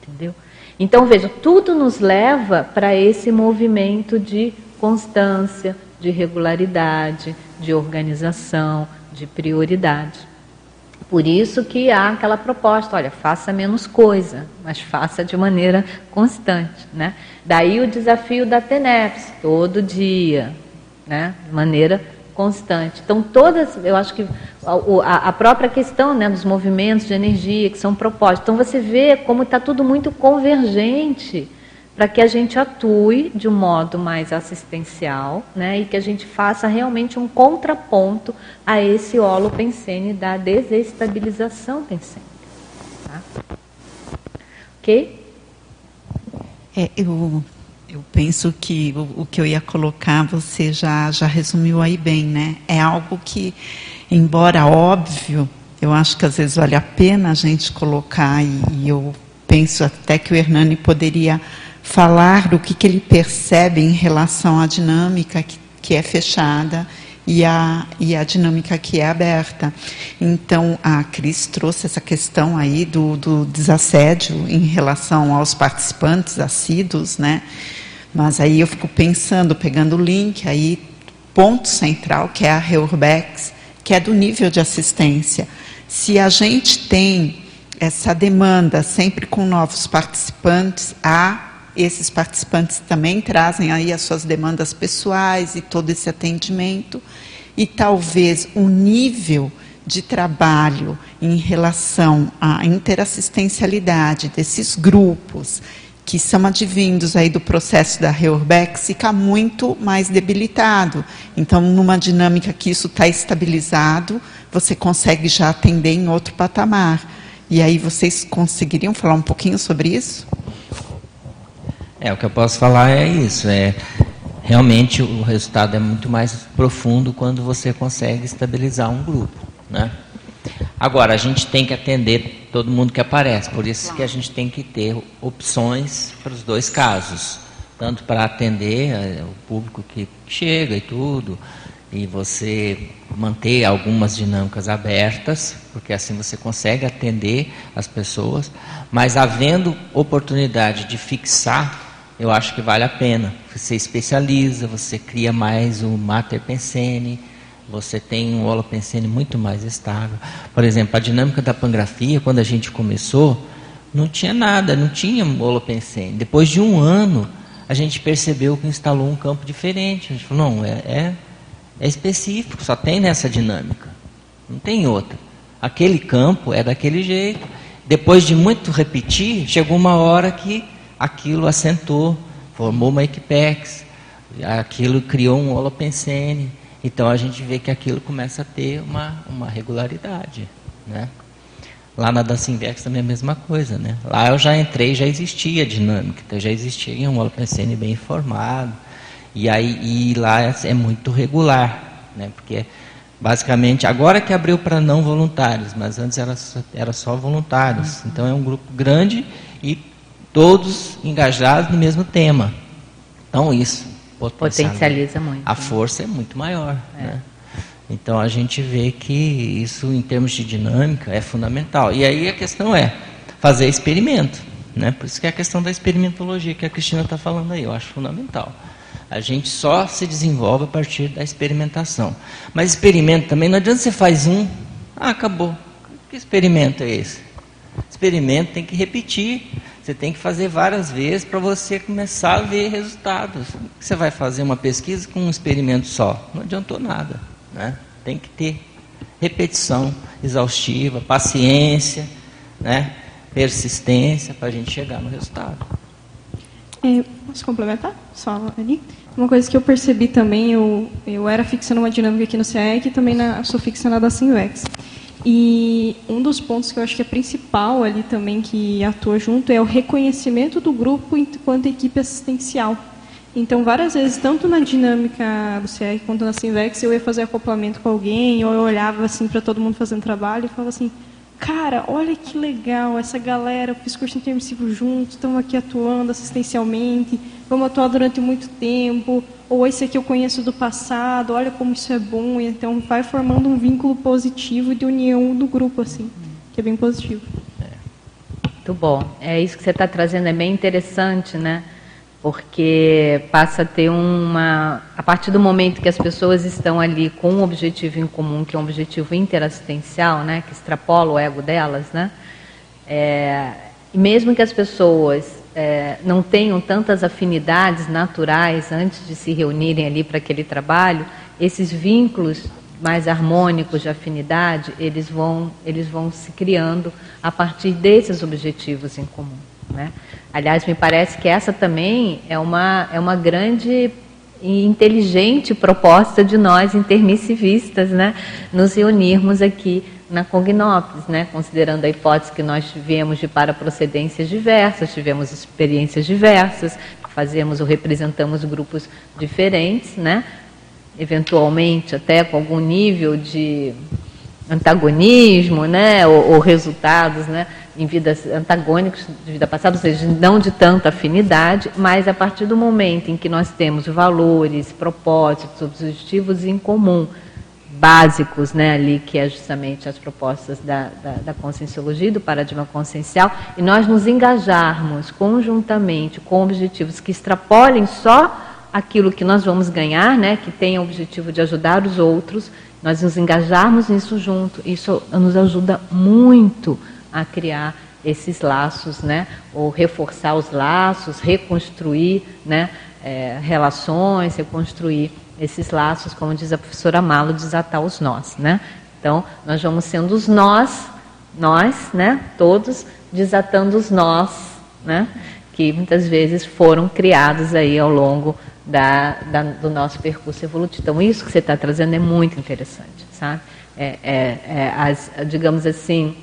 Entendeu? Então, veja, tudo nos leva para esse movimento de constância, de regularidade, de organização, de prioridade. Por isso que há aquela proposta, olha, faça menos coisa, mas faça de maneira constante. Né? Daí o desafio da TENEPS, todo dia, né? de maneira constante. Então, todas, eu acho que a, a, própria questão né, dos movimentos de energia que são propostos. Então, você vê como está tudo muito convergente para que a gente atue de um modo mais assistencial né, e que a gente faça realmente um contraponto a esse holopensene da desestabilização pensênica. Tá? Ok? É, eu eu penso que o, o, que eu ia colocar você já, já resumiu aí bem, né? É algo que, embora óbvio, eu acho que às vezes vale a pena a gente colocar, e, e eu penso até que o Hernani poderia falar do que, que ele percebe em relação à dinâmica que, que é fechada e a, e a dinâmica que é aberta. Então, a Cris trouxe essa questão aí do, do desassédio em relação aos participantes assíduos, né? Mas aí eu fico pensando, pegando o link, aí ponto central, que é a Reurbex, que é do nível de assistência. Se a gente tem essa demanda sempre com novos participantes, há esses participantes também trazem aí as suas demandas pessoais e todo esse atendimento e talvez o nível de trabalho em relação à interassistencialidade desses grupos que são advindos aí do processo da Reurbex fica muito mais debilitado. Então, numa dinâmica que isso está estabilizado, você consegue já atender em outro patamar. E aí vocês conseguiriam falar um pouquinho sobre isso? É, o que eu posso falar é isso, é realmente o resultado é muito mais profundo quando você consegue estabilizar um grupo, né? Agora, a gente tem que atender todo mundo que aparece, por isso que a gente tem que ter opções para os dois casos, tanto para atender eh, o público que chega e tudo, e você manter algumas dinâmicas abertas, porque assim você consegue atender as pessoas, mas havendo oportunidade de fixar, eu acho que vale a pena. Você especializa, você cria mais o Mater Pensene, você tem um holopensene muito mais estável. Por exemplo, a dinâmica da pangrafia, quando a gente começou, não tinha nada, não tinha holopensene. Depois de um ano, a gente percebeu que instalou um campo diferente. A gente falou, não, é, é é específico, só tem nessa dinâmica. Não tem outra. Aquele campo é daquele jeito. Depois de muito repetir, chegou uma hora que aquilo assentou, formou uma equipex, aquilo criou um holopensene. Então a gente vê que aquilo começa a ter uma, uma regularidade. Né? Lá na Dancinvex também é a mesma coisa. Né? Lá eu já entrei, já existia dinâmica, então já existia um holopensene bem formado. E aí e lá é, é muito regular, né? Porque basicamente agora que abriu para não voluntários, mas antes era só, era só voluntários. Então é um grupo grande e todos engajados no mesmo tema. Então isso potencializa muito. A né? força é muito maior, é. né? Então a gente vê que isso em termos de dinâmica é fundamental. E aí a questão é fazer experimento, né? Por isso que é a questão da experimentologia que a Cristina está falando aí, eu acho fundamental. A gente só se desenvolve a partir da experimentação. Mas experimento também, não adianta você faz um, ah, acabou. Que experimento é esse? Experimento tem que repetir. Você tem que fazer várias vezes para você começar a ver resultados. Você vai fazer uma pesquisa com um experimento só? Não adiantou nada. Né? Tem que ter repetição exaustiva, paciência, né? persistência para a gente chegar no resultado. É, posso complementar? Só ali. Uma coisa que eu percebi também, eu, eu era fixa numa dinâmica aqui no CIEC e também na, sou fixa na da Sinvex. E um dos pontos que eu acho que é principal ali também que atua junto é o reconhecimento do grupo enquanto equipe assistencial. Então, várias vezes, tanto na dinâmica do CIEC quanto na Sinvex, eu ia fazer acoplamento com alguém, ou eu olhava assim para todo mundo fazendo trabalho e falava assim: cara, olha que legal, essa galera, eu fiz curso intermissivo junto, estamos aqui atuando assistencialmente, vamos atuar durante muito tempo, ou esse aqui eu conheço do passado, olha como isso é bom, então vai formando um vínculo positivo de união do grupo, assim, que é bem positivo. Muito bom. É isso que você está trazendo, é bem interessante, né? porque passa a ter uma. A partir do momento que as pessoas estão ali com um objetivo em comum, que é um objetivo interassistencial, né, que extrapola o ego delas, né, é, e mesmo que as pessoas é, não tenham tantas afinidades naturais antes de se reunirem ali para aquele trabalho, esses vínculos mais harmônicos de afinidade, eles vão, eles vão se criando a partir desses objetivos em comum. Né? Aliás, me parece que essa também é uma, é uma grande e inteligente proposta de nós intermissivistas, né, nos reunirmos aqui na Cognópolis, né, considerando a hipótese que nós tivemos de paraprocedências diversas, tivemos experiências diversas, fazemos ou representamos grupos diferentes, né, eventualmente até com algum nível de antagonismo, né, ou, ou resultados, né, em vidas antagônicos de vida passada, ou seja, não de tanta afinidade, mas a partir do momento em que nós temos valores, propósitos, objetivos em comum, básicos, né, ali, que é justamente as propostas da, da, da conscienciologia, do paradigma consciencial, e nós nos engajarmos conjuntamente com objetivos que extrapolem só aquilo que nós vamos ganhar, né, que tenha o objetivo de ajudar os outros, nós nos engajarmos nisso junto, isso nos ajuda muito a criar esses laços, né? ou reforçar os laços, reconstruir né? É, relações, reconstruir esses laços, como diz a professora Malo, desatar os nós. Né? Então, nós vamos sendo os nós, nós, né? todos, desatando os nós, né? que muitas vezes foram criados aí ao longo da, da, do nosso percurso evolutivo. Então, isso que você está trazendo é muito interessante, sabe? É, é, é as, digamos assim,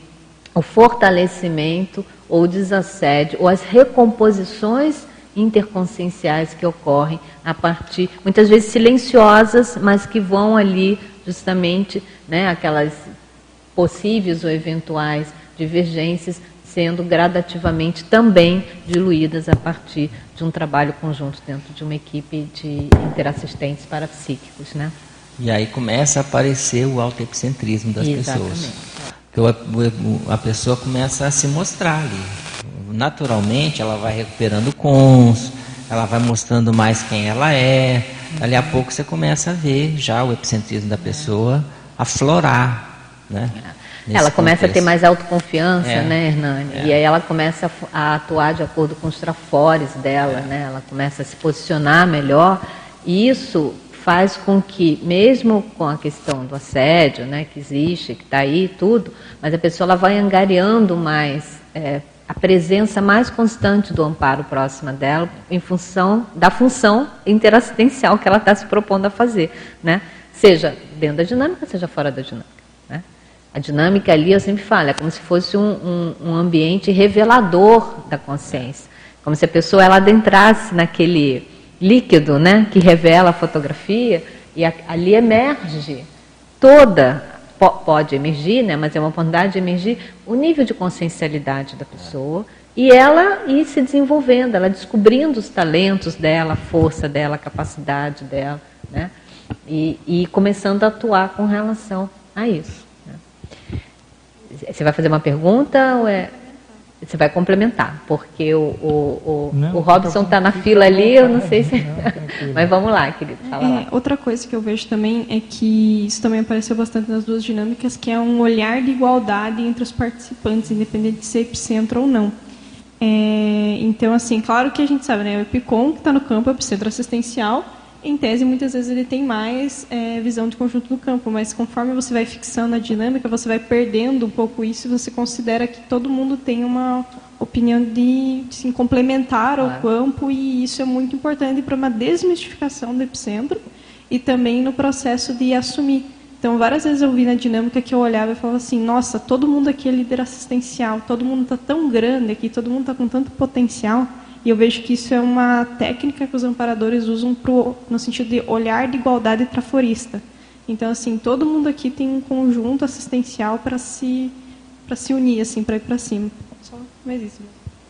o fortalecimento ou desassédio, ou as recomposições interconscienciais que ocorrem a partir, muitas vezes silenciosas, mas que vão ali justamente, né, aquelas possíveis ou eventuais divergências sendo gradativamente também diluídas a partir de um trabalho conjunto dentro de uma equipe de interassistentes parapsíquicos, né? E aí começa a aparecer o autoepicentrismo das Exatamente. pessoas. Porque a pessoa começa a se mostrar ali. Naturalmente, ela vai recuperando cons, ela vai mostrando mais quem ela é. Ali a pouco você começa a ver já o epicentrismo da pessoa aflorar, né? ela começa contexto. a ter mais autoconfiança, é. né, Hernani? É. E aí ela começa a, atuar de acordo com os trafores dela, é. né? Ela começa a se posicionar melhor. E isso faz com que, mesmo com a questão do assédio, né, que existe, que está aí tudo, mas a pessoa ela vai angariando mais é, a presença mais constante do amparo próxima dela, em função da função interassistencial que ela está se propondo a fazer, né? Seja dentro da dinâmica, seja fora da dinâmica. Né? A dinâmica ali, eu sempre falo, é como se fosse um, um, um ambiente revelador da consciência, como se a pessoa ela adentrasse naquele líquido, né, que revela a fotografia, e a, ali emerge toda, pode emergir, né, mas é uma oportunidade de emergir o nível de consciencialidade da pessoa, e ela ir se desenvolvendo, ela descobrindo os talentos dela, a força dela, a capacidade dela, né, e, e começando a atuar com relação a isso. Né. Você vai fazer uma pergunta ou é... Você vai complementar, porque o, o, o, não, o Robson está na fila ali, eu não sei se. Não, [laughs] Mas vamos lá, querido. Fala é, lá. Outra coisa que eu vejo também é que isso também apareceu bastante nas duas dinâmicas, que é um olhar de igualdade entre os participantes, independente de ser epicentro ou não. É, então, assim, claro que a gente sabe, né? O EPICOM, que está no campo, é o epicentro assistencial, em tese, muitas vezes ele tem mais é, visão de conjunto do campo, mas conforme você vai fixando a dinâmica, você vai perdendo um pouco isso e você considera que todo mundo tem uma opinião de, de se complementar ao campo e isso é muito importante para uma desmistificação do epicentro e também no processo de assumir. Então, várias vezes eu vi na dinâmica que eu olhava e falava assim: nossa, todo mundo aqui é líder assistencial, todo mundo está tão grande aqui, todo mundo está com tanto potencial e eu vejo que isso é uma técnica que os amparadores usam pro, no sentido de olhar de igualdade traforista. Então, assim, todo mundo aqui tem um conjunto assistencial para se, para se unir, assim, para ir para cima. Só mais isso.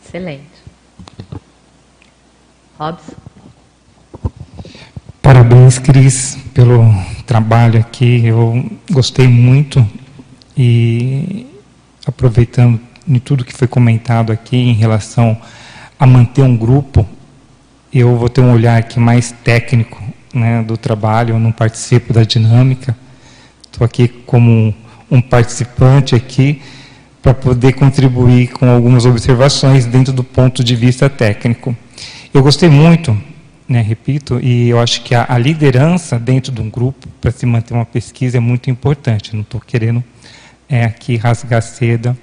Excelente. Robson? Parabéns, Cris, pelo trabalho aqui. Eu gostei muito e aproveitando de tudo que foi comentado aqui em relação a manter um grupo, eu vou ter um olhar aqui mais técnico né, do trabalho, eu não participo da dinâmica, estou aqui como um participante aqui para poder contribuir com algumas observações dentro do ponto de vista técnico. Eu gostei muito, né, repito, e eu acho que a, a liderança dentro de um grupo para se manter uma pesquisa é muito importante. Não estou querendo é, aqui rasgar seda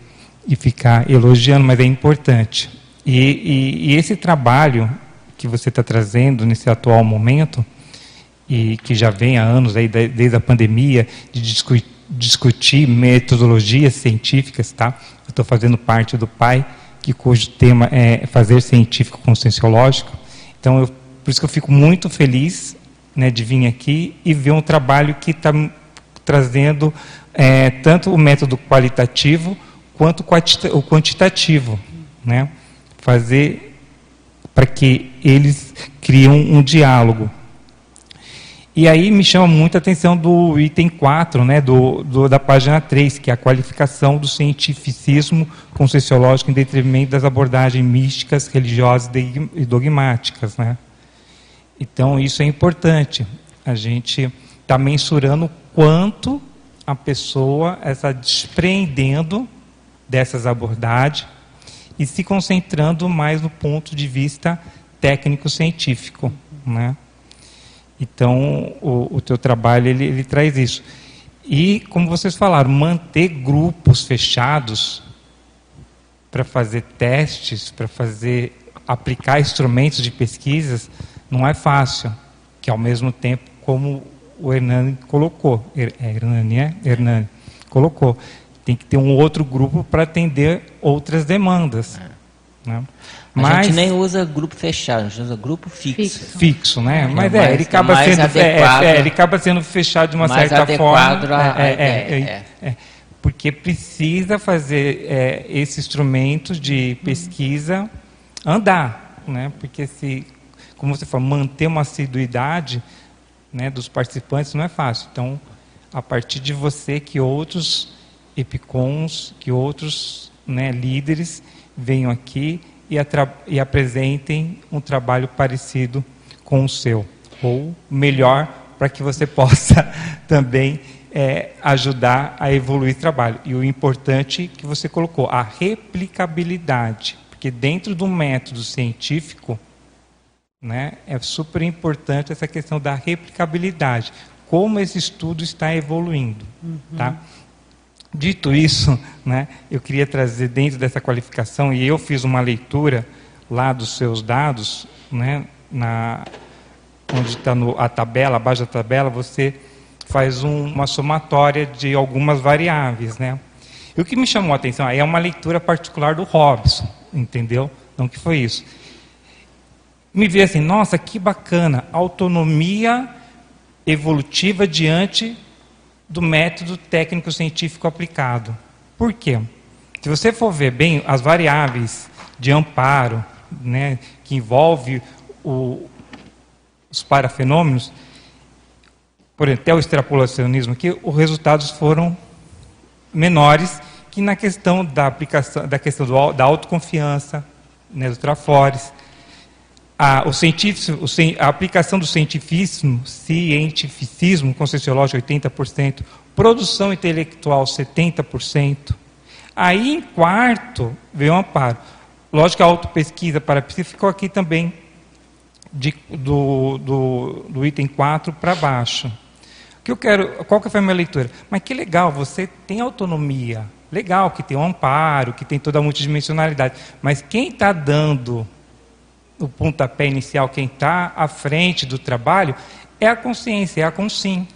e ficar elogiando, mas é importante. E, e, e esse trabalho que você está trazendo nesse atual momento, e que já vem há anos, aí, desde a pandemia, de discu discutir metodologias científicas, tá? Eu estou fazendo parte do PAI, que, cujo tema é fazer científico conscienciológico. Então, eu, por isso que eu fico muito feliz né, de vir aqui e ver um trabalho que está trazendo é, tanto o método qualitativo quanto o quantitativo, né? Fazer para que eles criem um diálogo. E aí me chama muita atenção do item 4, né, do, do, da página 3, que é a qualificação do cientificismo conscienciológico em detrimento das abordagens místicas, religiosas e dogmáticas. Né? Então, isso é importante. A gente está mensurando quanto a pessoa está despreendendo dessas abordagens e se concentrando mais no ponto de vista técnico-científico. Né? Então, o, o teu trabalho ele, ele traz isso. E, como vocês falaram, manter grupos fechados para fazer testes, para fazer aplicar instrumentos de pesquisas não é fácil, que ao mesmo tempo, como o Hernani colocou, Hernani, é? Hernani colocou, tem que ter um outro grupo para atender outras demandas. É. Né? Mas, a gente nem usa grupo fechado, a gente usa grupo fixo. Fixo, fixo né? É, Mas é, ele acaba sendo adequado, é, é, ele acaba sendo fechado de uma certa forma. A, é, é, é, porque precisa fazer esse instrumento de pesquisa andar, né? Porque se, como você falou, manter uma assiduidade né, dos participantes não é fácil. Então, a partir de você que outros epicons, que outros né, líderes venham aqui e, e apresentem um trabalho parecido com o seu, ou melhor, para que você [laughs] possa também é, ajudar a evoluir o trabalho. E o importante que você colocou, a replicabilidade, porque dentro do método científico, né, é super importante essa questão da replicabilidade, como esse estudo está evoluindo. Uhum. Tá? Dito isso, né, eu queria trazer dentro dessa qualificação, e eu fiz uma leitura lá dos seus dados, né, na, onde está a tabela, abaixo da tabela, você faz um, uma somatória de algumas variáveis. Né? E o que me chamou a atenção aí é uma leitura particular do Robson, entendeu? Não que foi isso. Me veio assim, nossa, que bacana, autonomia evolutiva diante do método técnico-científico aplicado. Por quê? Se você for ver bem as variáveis de amparo, né, que envolve o, os parafenômenos, por até o extrapolacionismo aqui, os resultados foram menores que na questão da aplicação, da questão do, da autoconfiança, né, do Trafores, a, o a aplicação do cientificismo, cientificismo conscienciológico 80%, produção intelectual 70%. Aí, em quarto, veio o amparo. Lógico que a autopesquisa para psico ficou aqui também, de, do, do, do, item 4 para baixo. O que eu quero, qual que foi a minha leitura? Mas que legal, você tem autonomia. Legal que tem um amparo, que tem toda a multidimensionalidade. Mas quem está dando o pontapé inicial, quem está à frente do trabalho, é a consciência, é a consim.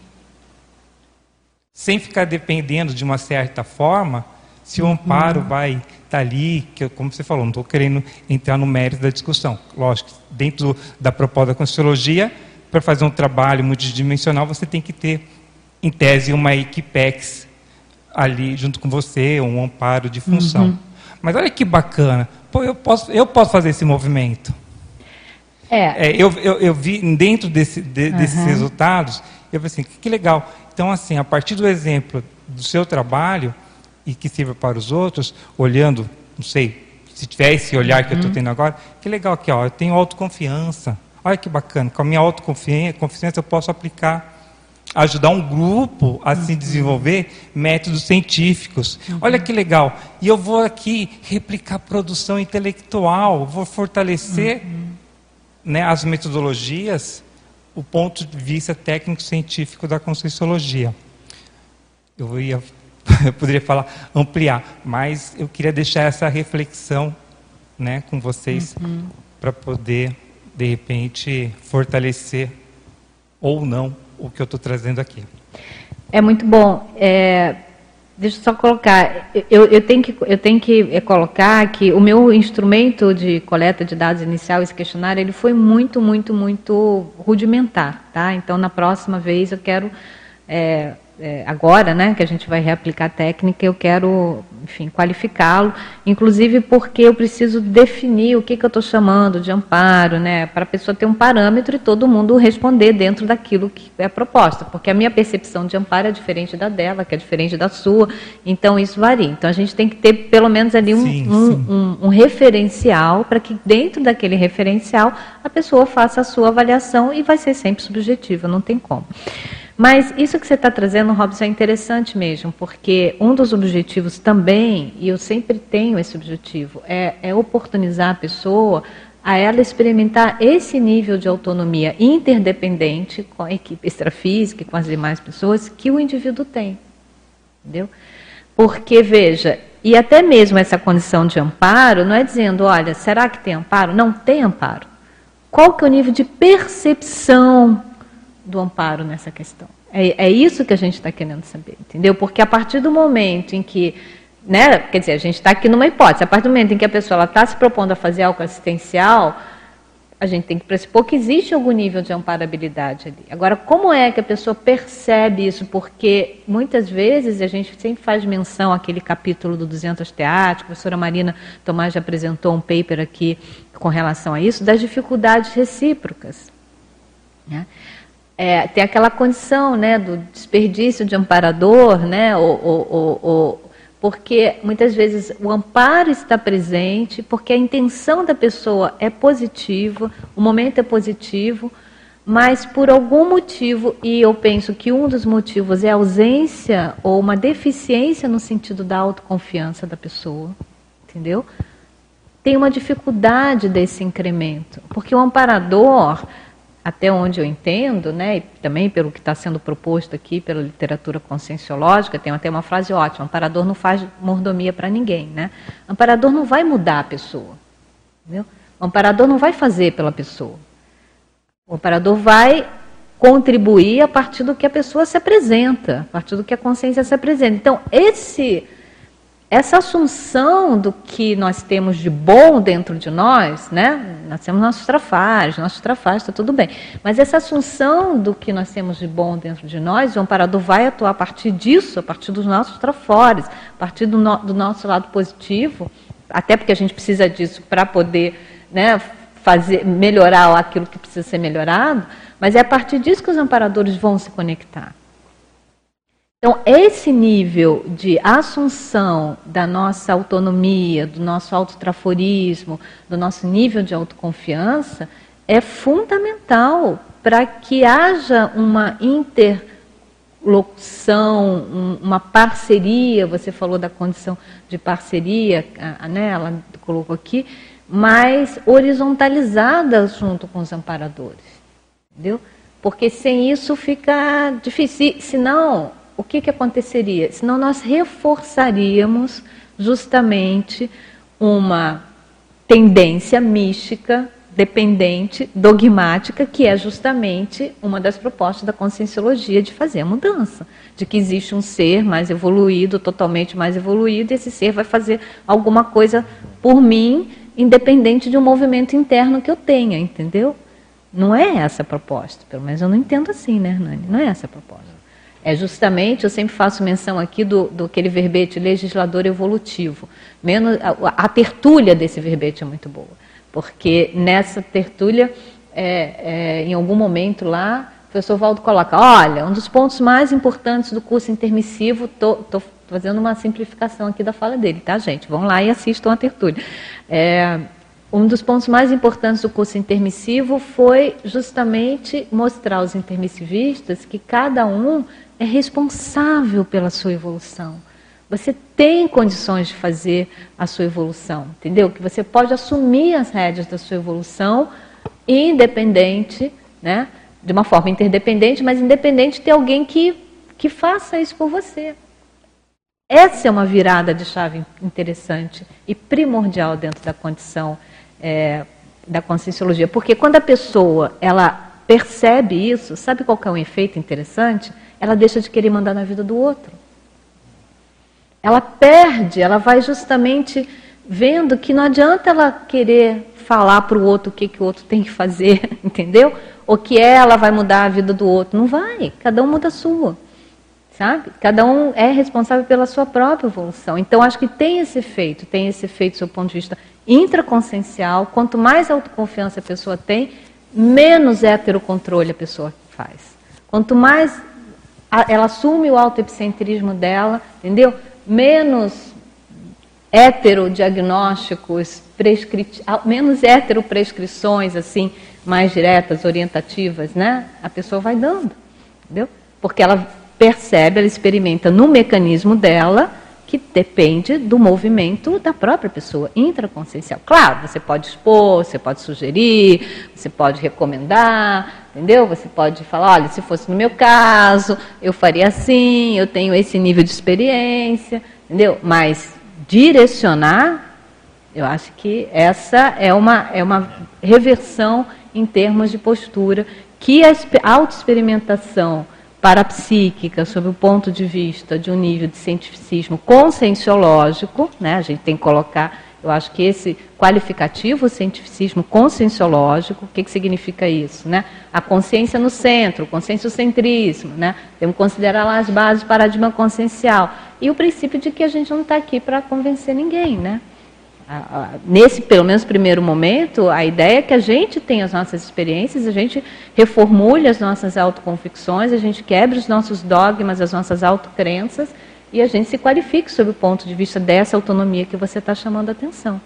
Sem ficar dependendo de uma certa forma, se o amparo uhum. vai estar tá ali, que, como você falou, não estou querendo entrar no mérito da discussão. Lógico, dentro da proposta da Conscienciologia, para fazer um trabalho multidimensional, você tem que ter, em tese, uma equipex ali junto com você, um amparo de função. Uhum. Mas olha que bacana, Pô, eu, posso, eu posso fazer esse movimento. É. é eu, eu, eu, vi dentro desse, de, uhum. desses resultados, eu falei assim, que legal. Então, assim, a partir do exemplo do seu trabalho, e que sirva para os outros, olhando, não sei, se tiver esse olhar que uhum. eu estou tendo agora, que legal aqui, ó, eu tenho autoconfiança. Olha que bacana, com a minha autoconfiança eu posso aplicar, ajudar um grupo a uhum. se desenvolver métodos científicos. Uhum. Olha que legal. E eu vou aqui replicar produção intelectual, vou fortalecer uhum né, as metodologias, o ponto de vista técnico-científico da Conscienciologia. Eu, ia, [laughs] eu poderia falar, ampliar, mas eu queria deixar essa reflexão né, com vocês uhum. para poder, de repente, fortalecer ou não o que eu estou trazendo aqui. É muito bom. É, Deixa eu só colocar, eu, eu tenho que, eu tenho que eh, colocar que o meu instrumento de coleta de dados inicial, esse questionário, ele foi muito, muito, muito rudimentar, tá? Então, na próxima vez eu quero é, é, agora, né, que a gente vai reaplicar a técnica, eu quero, enfim, qualificá-lo, inclusive porque eu preciso definir o que, que eu estou chamando de amparo, né, para a pessoa ter um parâmetro e todo mundo responder dentro daquilo que é proposta, porque a minha percepção de amparo é diferente da dela, que é diferente da sua, então isso varia. Então a gente tem que ter pelo menos ali um, sim, um, sim. um, um referencial para que dentro daquele referencial a pessoa faça a sua avaliação e vai ser sempre subjetiva, não tem como. Mas isso que você está trazendo, Robson, é interessante mesmo, porque um dos objetivos também, e eu sempre tenho esse objetivo, é, é oportunizar a pessoa a ela experimentar esse nível de autonomia interdependente com a equipe extrafísica e com as demais pessoas que o indivíduo tem. Entendeu? Porque, veja, E até mesmo essa condição de amparo não é dizendo, olha, será que tem amparo? Não tem amparo. Qual que é o nível de percepção do amparo nessa questão? É, é isso que a gente está querendo saber, entendeu? Porque a partir do momento em que, né, quer dizer, a gente está aqui numa hipótese, a partir do momento em que a pessoa está se propondo a fazer algo assistencial, a gente tem que pressupor que existe algum nível de amparabilidade ali. Agora, como é que a pessoa percebe isso? Porque muitas vezes a gente sempre faz menção àquele capítulo do 200 teatro, a professora Marina Tomás já apresentou um paper aqui com relação a isso, das dificuldades recíprocas. Né? É, tem aquela condição né, do desperdício de amparador, né, ou, ou, ou, porque muitas vezes o amparo está presente, porque a intenção da pessoa é positiva, o momento é positivo, mas por algum motivo, e eu penso que um dos motivos é a ausência ou uma deficiência no sentido da autoconfiança da pessoa, entendeu? Tem uma dificuldade desse incremento, porque o amparador até onde eu entendo, né, e também pelo que está sendo proposto aqui pela literatura conscienciológica, tem até uma frase ótima: amparador não faz mordomia para ninguém, né? Amparador não vai mudar a pessoa, entendeu? O amparador não vai fazer pela pessoa. O amparador vai contribuir a partir do que a pessoa se apresenta, a partir do que a consciência se apresenta. Então, esse essa assunção do que nós temos de bom dentro de nós, né? Nós temos nossos trafares, nossos trafares, está tudo bem. Mas essa assunção do que nós temos de bom dentro de nós, o amparador vai atuar a partir disso, a partir dos nossos trafores, a partir do, no, do nosso lado positivo, até porque a gente precisa disso para poder né, fazer, melhorar aquilo que precisa ser melhorado, mas é a partir disso que os amparadores vão se conectar. Então, esse nível de assunção da nossa autonomia, do nosso autotraforismo, do nosso nível de autoconfiança, é fundamental para que haja uma interlocução, uma parceria. Você falou da condição de parceria, né, ela colocou aqui, mais horizontalizada junto com os amparadores. Entendeu? Porque sem isso fica difícil. Senão, o que, que aconteceria? Senão nós reforçaríamos justamente uma tendência mística, dependente, dogmática, que é justamente uma das propostas da conscienciologia de fazer a mudança. De que existe um ser mais evoluído, totalmente mais evoluído, e esse ser vai fazer alguma coisa por mim, independente de um movimento interno que eu tenha, entendeu? Não é essa a proposta, pelo menos eu não entendo assim, né, Hernani? Não é essa a proposta. É justamente, eu sempre faço menção aqui do, do aquele verbete legislador evolutivo. Menos, a, a tertúlia desse verbete é muito boa, porque nessa tertúlia, é, é, em algum momento lá, o professor Valdo coloca, olha, um dos pontos mais importantes do curso intermissivo, estou fazendo uma simplificação aqui da fala dele, tá, gente? Vão lá e assistam a tertúlia. É, um dos pontos mais importantes do curso intermissivo foi justamente mostrar aos intermissivistas que cada um é responsável pela sua evolução. Você tem condições de fazer a sua evolução, entendeu? Que você pode assumir as rédeas da sua evolução independente, né? de uma forma interdependente, mas independente de ter alguém que, que faça isso por você. Essa é uma virada de chave interessante e primordial dentro da condição é, da conscienciologia, porque quando a pessoa ela percebe isso, sabe qual é um efeito interessante? ela deixa de querer mandar na vida do outro. Ela perde, ela vai justamente vendo que não adianta ela querer falar para o outro o que, que o outro tem que fazer, [laughs] entendeu? Ou que ela vai mudar a vida do outro. Não vai, cada um muda a sua. Sabe? Cada um é responsável pela sua própria evolução. Então, acho que tem esse efeito, tem esse efeito do seu ponto de vista intraconsciencial. Quanto mais autoconfiança a pessoa tem, menos heterocontrole a pessoa faz. Quanto mais ela assume o autoepicentrismo dela, entendeu? Menos heterodiagnósticos, prescrit... menos heteroprescrições, assim, mais diretas, orientativas, né? A pessoa vai dando, entendeu? Porque ela percebe, ela experimenta no mecanismo dela que depende do movimento da própria pessoa, intraconsciencial. Claro, você pode expor, você pode sugerir, você pode recomendar, entendeu? Você pode falar, olha, se fosse no meu caso, eu faria assim, eu tenho esse nível de experiência, entendeu? Mas direcionar, eu acho que essa é uma, é uma reversão em termos de postura que a autoexperimentação parapsíquica, sob o ponto de vista de um nível de cientificismo conscienciológico, né, a gente tem que colocar, eu acho que esse qualificativo cientificismo conscienciológico, o que, que significa isso? Né? A consciência no centro, o conscienciocentrismo, né? temos que considerar lá as bases do paradigma consciencial. E o princípio de que a gente não está aqui para convencer ninguém, né? Nesse, pelo menos, primeiro momento, a ideia é que a gente tenha as nossas experiências, a gente reformule as nossas autoconvicções, a gente quebre os nossos dogmas, as nossas autocrenças, e a gente se qualifique sob o ponto de vista dessa autonomia que você está chamando a atenção.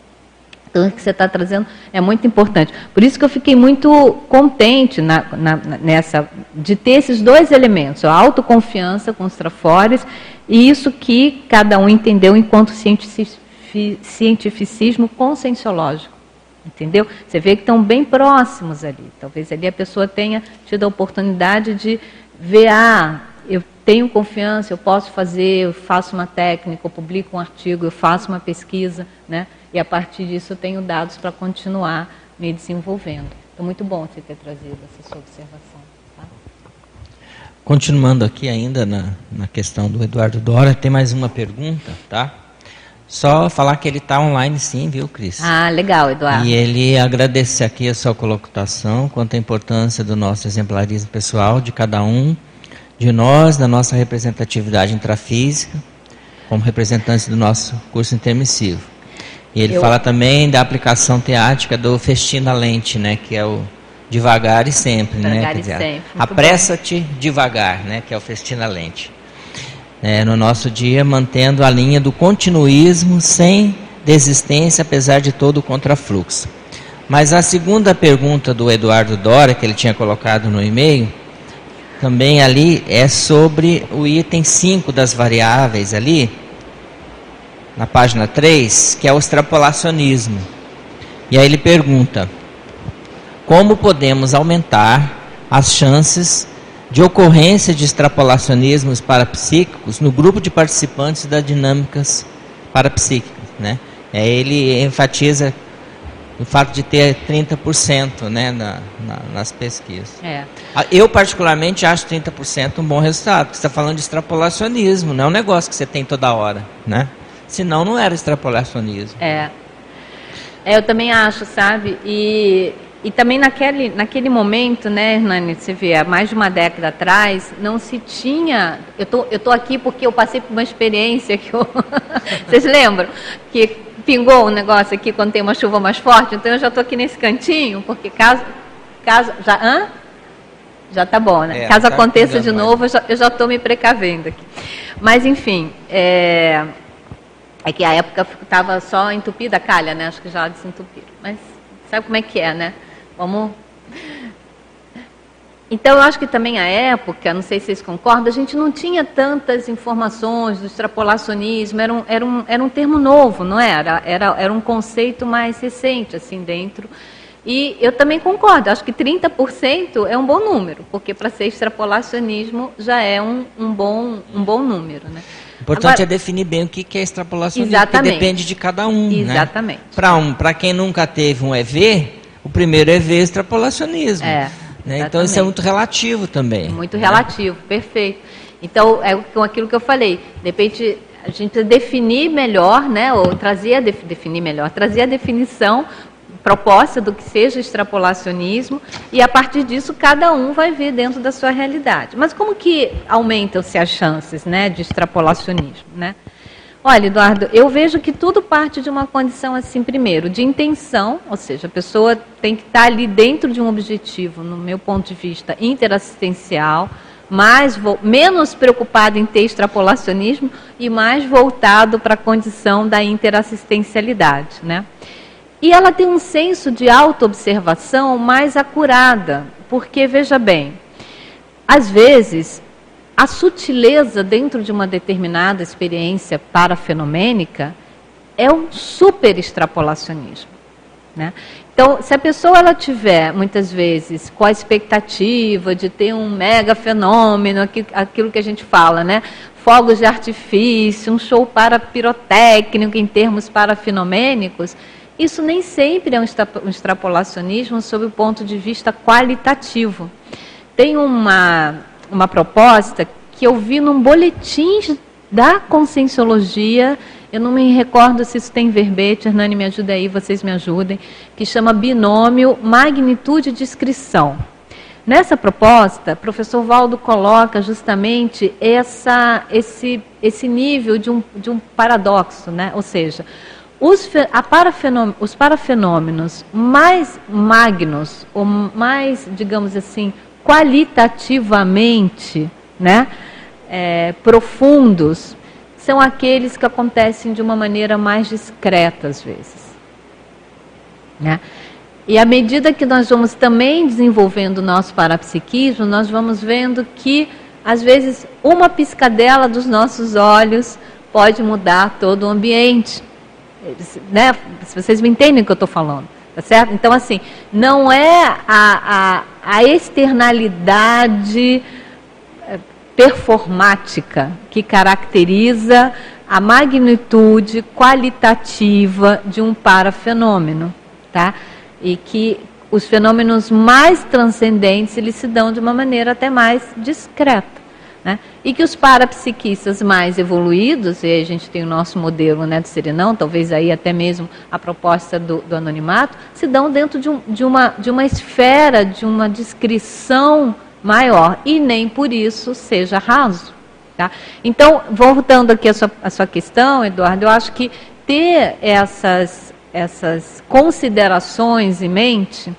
Então, o que você está trazendo é muito importante. Por isso que eu fiquei muito contente na, na, nessa, de ter esses dois elementos, a autoconfiança com os trafores, e isso que cada um entendeu enquanto cientista cientificismo conscienciológico. Entendeu? Você vê que estão bem próximos ali. Talvez ali a pessoa tenha tido a oportunidade de ver, ah, eu tenho confiança, eu posso fazer, eu faço uma técnica, eu publico um artigo, eu faço uma pesquisa, né? E a partir disso eu tenho dados para continuar me desenvolvendo. Então, muito bom você ter trazido essa sua observação. Tá? Continuando aqui ainda na, na questão do Eduardo Dora, tem mais uma pergunta, tá? Só falar que ele está online sim, viu, Cris? Ah, legal, Eduardo. E ele agradece aqui a sua colocação quanto à importância do nosso exemplarismo pessoal, de cada um de nós, da nossa representatividade intrafísica, como representantes do nosso curso intermissivo. E ele Eu... fala também da aplicação teática do festina lente, né, que é o devagar e sempre, né? devagar né? Dizer, sempre. Apressa-te devagar, né, que é o festina lente é, no nosso dia, mantendo a linha do continuismo sem desistência, apesar de todo o contrafluxo. Mas a segunda pergunta do Eduardo Dora, que ele tinha colocado no e-mail, também ali é sobre o item 5 das variáveis ali, na página 3, que é o extrapolacionismo. E aí ele pergunta: como podemos aumentar as chances de ocorrência de extrapolacionismos parapsíquicos no grupo de participantes das dinâmicas parapsíquicas. Né? É, ele enfatiza o fato de ter 30% né, na, na, nas pesquisas. É. Eu, particularmente, acho 30% um bom resultado, porque você está falando de extrapolacionismo, não é um negócio que você tem toda hora. Né? Senão, não era extrapolacionismo. É. é eu também acho, sabe? E e também naquele, naquele momento, né, Hernani, você vê, há mais de uma década atrás, não se tinha. Eu tô, eu tô aqui porque eu passei por uma experiência que eu. [laughs] Vocês lembram? Que pingou um negócio aqui quando tem uma chuva mais forte, então eu já estou aqui nesse cantinho, porque caso. caso já, hã? Já tá bom, né? É, caso tá aconteça de novo, eu já estou me precavendo aqui. Mas, enfim, é, é que a época estava só entupida a calha, né? Acho que já desentupiram. Mas sabe como é que é, né? Vamos. Então, eu acho que também a época, não sei se vocês concordam, a gente não tinha tantas informações do extrapolacionismo, era um, era um, era um termo novo, não era? era? Era um conceito mais recente, assim, dentro. E eu também concordo, acho que 30% é um bom número, porque para ser extrapolacionismo já é um, um, bom, um bom número, né? O importante Agora, é definir bem o que é extrapolacionismo, exatamente, que depende de cada um. Né? Exatamente. Né? Para um, quem nunca teve um EV, o primeiro é ver extrapolacionismo. É, né? Então isso é muito relativo também. Muito né? relativo, perfeito. Então, é com aquilo que eu falei, de repente a gente definir melhor, né, ou trazer a definir melhor, trazer a definição proposta do que seja extrapolacionismo e a partir disso cada um vai ver dentro da sua realidade. Mas como que aumentam-se as chances, né, de extrapolacionismo, né? Olha, Eduardo, eu vejo que tudo parte de uma condição assim, primeiro, de intenção, ou seja, a pessoa tem que estar ali dentro de um objetivo, no meu ponto de vista, interassistencial, mais menos preocupado em ter extrapolacionismo e mais voltado para a condição da interassistencialidade, né? E ela tem um senso de autoobservação mais acurada, porque veja bem, às vezes a sutileza dentro de uma determinada experiência parafenomênica é um super extrapolacionismo. Né? Então, se a pessoa ela tiver, muitas vezes, com a expectativa de ter um mega fenômeno, aquilo que a gente fala, né? fogos de artifício, um show para pirotécnico em termos parafinomênicos, isso nem sempre é um extrapolacionismo sob o ponto de vista qualitativo. Tem uma, uma proposta que eu vi num boletim da Conscienciologia eu não me recordo se isso tem verbete, Hernani, me ajuda aí, vocês me ajudem, que chama binômio magnitude e descrição. Nessa proposta, o professor Valdo coloca justamente essa, esse, esse nível de um, de um paradoxo, né? ou seja, os, os parafenômenos mais magnos, ou mais, digamos assim, qualitativamente né, é, profundos, são aqueles que acontecem de uma maneira mais discreta às vezes. Né? E à medida que nós vamos também desenvolvendo o nosso parapsiquismo, nós vamos vendo que, às vezes, uma piscadela dos nossos olhos pode mudar todo o ambiente. Né? Se vocês me entendem o que eu estou falando. Tá certo? Então, assim, não é a, a, a externalidade performática que caracteriza a magnitude qualitativa de um parafenômeno, tá? E que os fenômenos mais transcendentes eles se dão de uma maneira até mais discreta. Né? E que os parapsiquistas mais evoluídos, e a gente tem o nosso modelo né, do Serenão, talvez aí até mesmo a proposta do, do anonimato, se dão dentro de, um, de, uma, de uma esfera, de uma descrição maior e nem por isso seja raso. Tá? Então, voltando aqui à sua, à sua questão, Eduardo, eu acho que ter essas, essas considerações em mente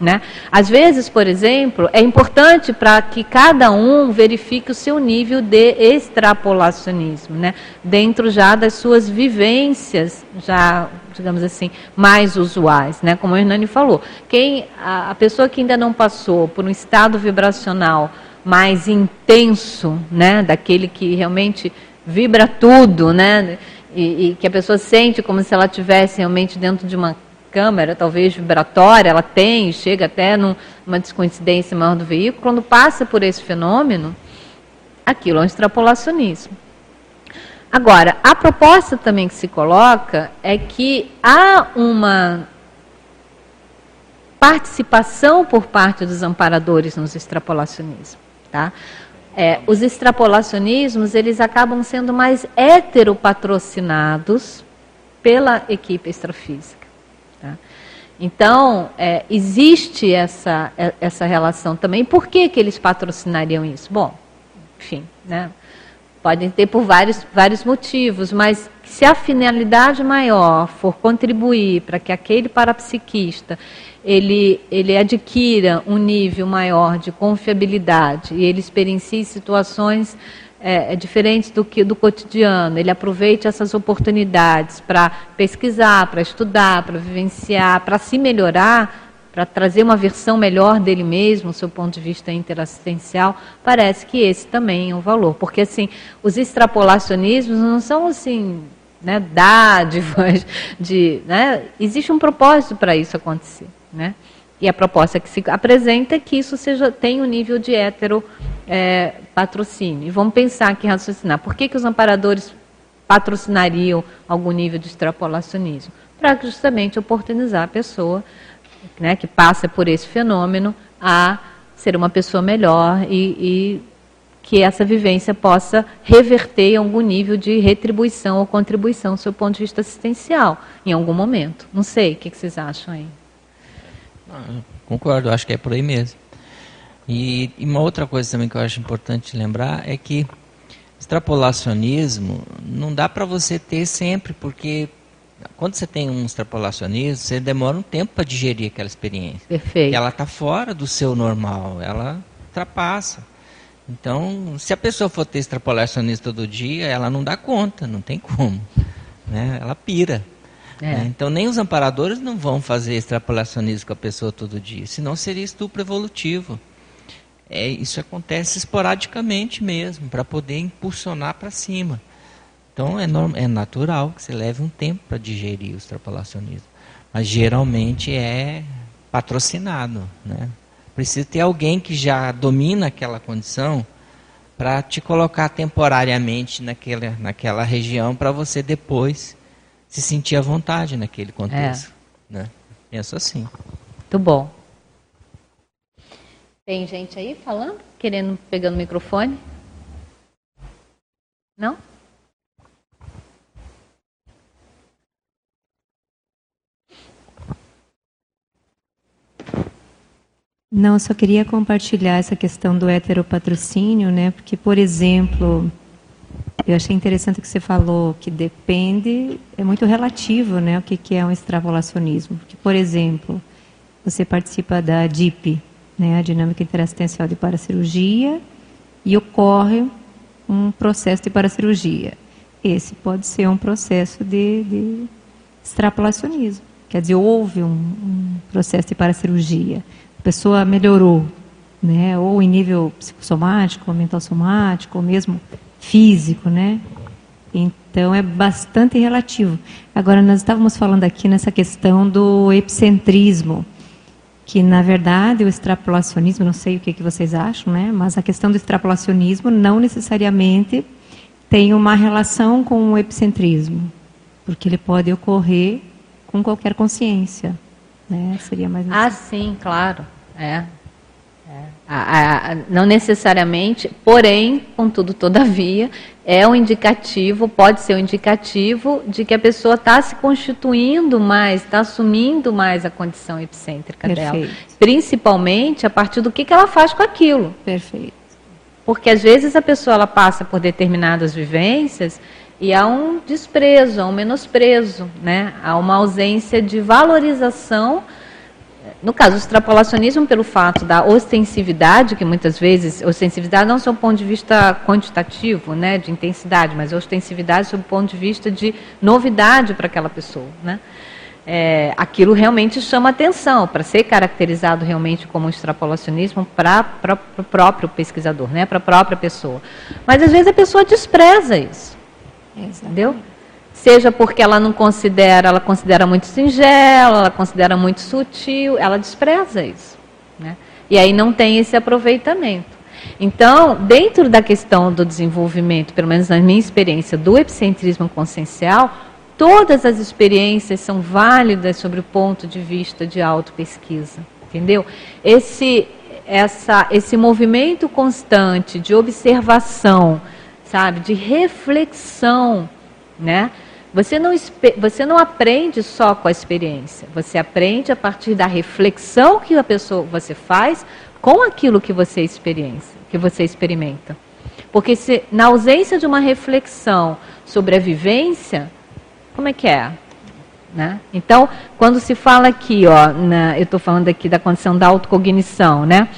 né? Às vezes, por exemplo, é importante para que cada um verifique o seu nível de extrapolacionismo, né? dentro já das suas vivências, já, digamos assim, mais usuais. Né? Como o Hernani falou, quem, a, a pessoa que ainda não passou por um estado vibracional mais intenso, né? daquele que realmente vibra tudo, né? E, e, que a pessoa sente como se ela estivesse realmente dentro de uma câmera, talvez vibratória, ela tem, chega até numa descoincidência maior do veículo, quando passa por esse fenômeno, aquilo é um extrapolacionismo. Agora, a proposta também que se coloca é que há uma participação por parte dos amparadores nos extrapolacionismos. Tá? É, os extrapolacionismos eles acabam sendo mais heteropatrocinados pela equipe extrafísica. Tá? Então, é, existe essa, é, essa relação também. Por que, que eles patrocinariam isso? Bom, enfim, né? podem ter por vários, vários motivos, mas se a finalidade maior for contribuir para que aquele parapsiquista ele, ele adquira um nível maior de confiabilidade e ele experiencie situações é, é diferente do que do cotidiano. Ele aproveite essas oportunidades para pesquisar, para estudar, para vivenciar, para se melhorar, para trazer uma versão melhor dele mesmo, seu ponto de vista interassistencial, parece que esse também é um valor. Porque, assim, os extrapolacionismos não são, assim, né, dádivas, de, né, existe um propósito para isso acontecer, né? E a proposta que se apresenta é que isso seja, tenha um nível de hétero é, patrocínio. E vamos pensar aqui, raciocinar. Por que, que os amparadores patrocinariam algum nível de extrapolacionismo? Para justamente oportunizar a pessoa né, que passa por esse fenômeno a ser uma pessoa melhor e, e que essa vivência possa reverter em algum nível de retribuição ou contribuição do seu ponto de vista assistencial, em algum momento. Não sei, o que, que vocês acham aí? Ah, concordo, acho que é por aí mesmo. E, e, uma outra coisa também que eu acho importante lembrar é que extrapolacionismo não dá para você ter sempre, porque quando você tem um extrapolacionismo, você demora um tempo para digerir aquela experiência. Perfeito. Ela está fora do seu normal, ela ultrapassa. Então, se a pessoa for ter extrapolacionismo todo dia, ela não dá conta, não tem como. Né? Ela pira. É. Né? Então, nem os amparadores não vão fazer extrapolacionismo com a pessoa todo dia, senão seria estupro evolutivo. É, isso acontece esporadicamente mesmo, para poder impulsionar para cima. Então, é, norm, é natural que você leve um tempo para digerir o extrapolacionismo. mas geralmente é patrocinado, né? Precisa ter alguém que já domina aquela condição para te colocar temporariamente naquela, naquela região para você depois se sentir à vontade naquele contexto. É. Né? Penso assim. Muito bom. Tem gente aí falando, querendo, pegando o microfone? Não? Não, eu só queria compartilhar essa questão do heteropatrocínio, né? Porque, por exemplo, eu achei interessante que você falou que depende, é muito relativo, né? O que, que é um extrapolacionismo. Porque, por exemplo, você participa da DIP, né? A Dinâmica Interassistencial de Paracirurgia, e ocorre um processo de paracirurgia. Esse pode ser um processo de, de extrapolacionismo. Quer dizer, houve um, um processo de paracirurgia a pessoa melhorou, né? ou em nível psicossomático, ou mental somático, ou mesmo físico, né? Então é bastante relativo. Agora nós estávamos falando aqui nessa questão do epicentrismo, que na verdade o extrapolacionismo, não sei o que, que vocês acham, né? Mas a questão do extrapolacionismo não necessariamente tem uma relação com o epicentrismo, porque ele pode ocorrer com qualquer consciência. Né? Seria mais Ah, sim, claro. É. é. não necessariamente, porém, contudo, todavia, é um indicativo, pode ser um indicativo de que a pessoa está se constituindo mais, está assumindo mais a condição epicêntrica Perfeito. dela. Principalmente a partir do que, que ela faz com aquilo. Perfeito. Porque às vezes a pessoa ela passa por determinadas vivências e há um desprezo, há um menosprezo, né? há uma ausência de valorização. No caso, o extrapolacionismo, pelo fato da ostensividade, que muitas vezes, ostensividade não sob o ponto de vista quantitativo, né, de intensidade, mas ostensividade sob o ponto de vista de novidade para aquela pessoa. Né? É, aquilo realmente chama atenção, para ser caracterizado realmente como um extrapolacionismo para o próprio pesquisador, né, para a própria pessoa. Mas às vezes a pessoa despreza isso. Entendeu? Seja porque ela não considera, ela considera muito singela, ela considera muito sutil, ela despreza isso. Né? E aí não tem esse aproveitamento. Então, dentro da questão do desenvolvimento, pelo menos na minha experiência, do epicentrismo consciencial, todas as experiências são válidas sobre o ponto de vista de autopesquisa. Entendeu? Esse, essa, esse movimento constante de observação, sabe, de reflexão, né? Você não, você não aprende só com a experiência, você aprende a partir da reflexão que a pessoa você faz com aquilo que você experiência, que você experimenta. Porque se na ausência de uma reflexão sobre a vivência, como é que é? Né? Então, quando se fala aqui, ó, na, eu estou falando aqui da condição da autocognição, né?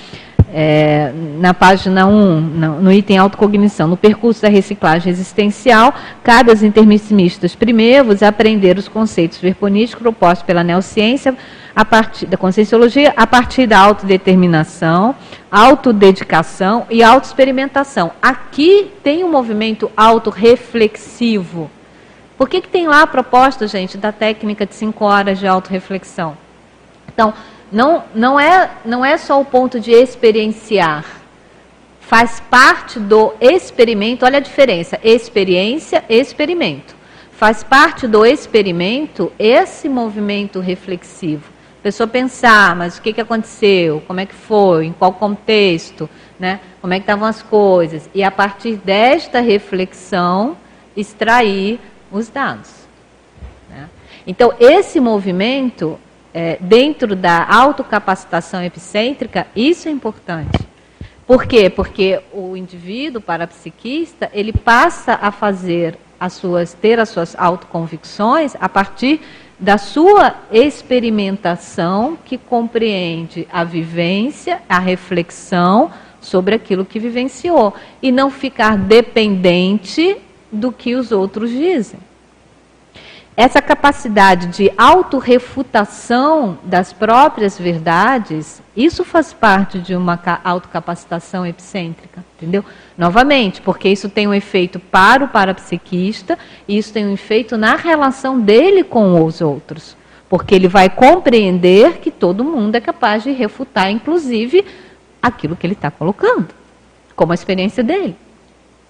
É, na página 1, no, item autocognição, no percurso da reciclagem existencial, cabe aos intermissimistas primeiros aprender os conceitos verponísticos propostos pela neociência a partir da conscienciologia, a partir da autodeterminação, autodedicação e autoexperimentação. Aqui tem um movimento autorreflexivo. Por que, que tem lá a proposta, gente, da técnica de cinco horas de autorreflexão? Então, não, não, é, não é só o ponto de experienciar. Faz parte do experimento, olha a diferença: experiência, experimento. Faz parte do experimento esse movimento reflexivo. A pessoa pensar, mas o que, que aconteceu? Como é que foi? Em qual contexto? Né? Como é que estavam as coisas? E a partir desta reflexão, extrair os dados. Né? Então, esse movimento é, dentro da autocapacitação epicêntrica, isso é importante. Por quê? Porque o indivíduo parapsiquista, ele passa a fazer as suas, ter as suas autoconvicções a partir da sua experimentação que compreende a vivência, a reflexão sobre aquilo que vivenciou e não ficar dependente do que os outros dizem essa capacidade de autorrefutação das próprias verdades, isso faz parte de uma autocapacitação epicêntrica, entendeu? Novamente, porque isso tem um efeito para o parapsiquista e isso tem um efeito na relação dele com os outros. porque ele vai compreender que todo mundo é capaz de refutar, inclusive, aquilo que ele está colocando, como a experiência dele.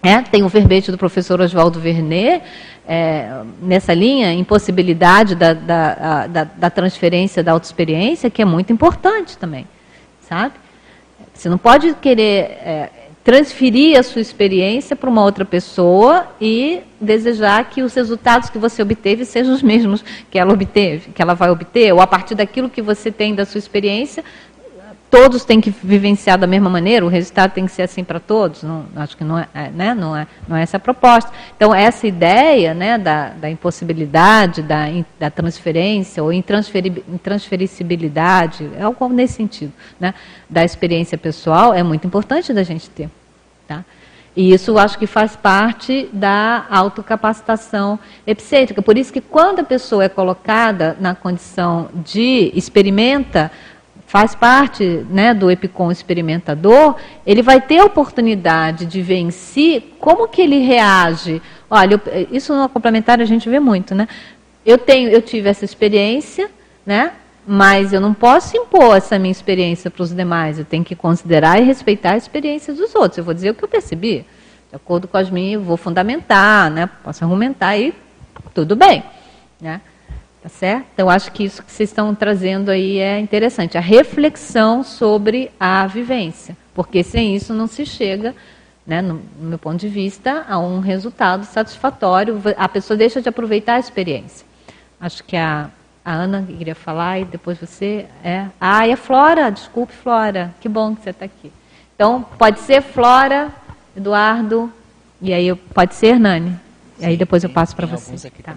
É, tem o verbete do professor Oswaldo Vernet, é, nessa linha, impossibilidade da, da, da, da transferência da autoexperiência, que é muito importante também, sabe? Você não pode querer é, transferir a sua experiência para uma outra pessoa e desejar que os resultados que você obteve sejam os mesmos que ela obteve, que ela vai obter, ou a partir daquilo que você tem da sua experiência, todos têm que vivenciar da mesma maneira, o resultado tem que ser assim para todos. Não, acho que não é, é, né, não, é, não é essa a proposta. Então, essa ideia né, da, da impossibilidade, da, da transferência ou intransferibilidade, é algo nesse sentido, né, da experiência pessoal, é muito importante da gente ter. Tá? E isso acho que faz parte da autocapacitação epicêntrica. Por isso que quando a pessoa é colocada na condição de experimenta faz parte né, do EPICOM experimentador, ele vai ter a oportunidade de ver em si como que ele reage. Olha, eu, isso no complementar a gente vê muito, né? Eu tenho, eu tive essa experiência, né? Mas eu não posso impor essa minha experiência para os demais. Eu tenho que considerar e respeitar a experiência dos outros. Eu vou dizer o que eu percebi, de acordo com as minhas, vou fundamentar, né? Posso argumentar e tudo bem, né? Tá certo? Então, acho que isso que vocês estão trazendo aí é interessante. A reflexão sobre a vivência. Porque sem isso não se chega, né, no, no meu ponto de vista, a um resultado satisfatório. A pessoa deixa de aproveitar a experiência. Acho que a, a Ana queria falar e depois você. É. Ah, e a Flora, desculpe, Flora. Que bom que você está aqui. Então, pode ser Flora, Eduardo, e aí pode ser Nani. E aí depois eu passo para você. Tá.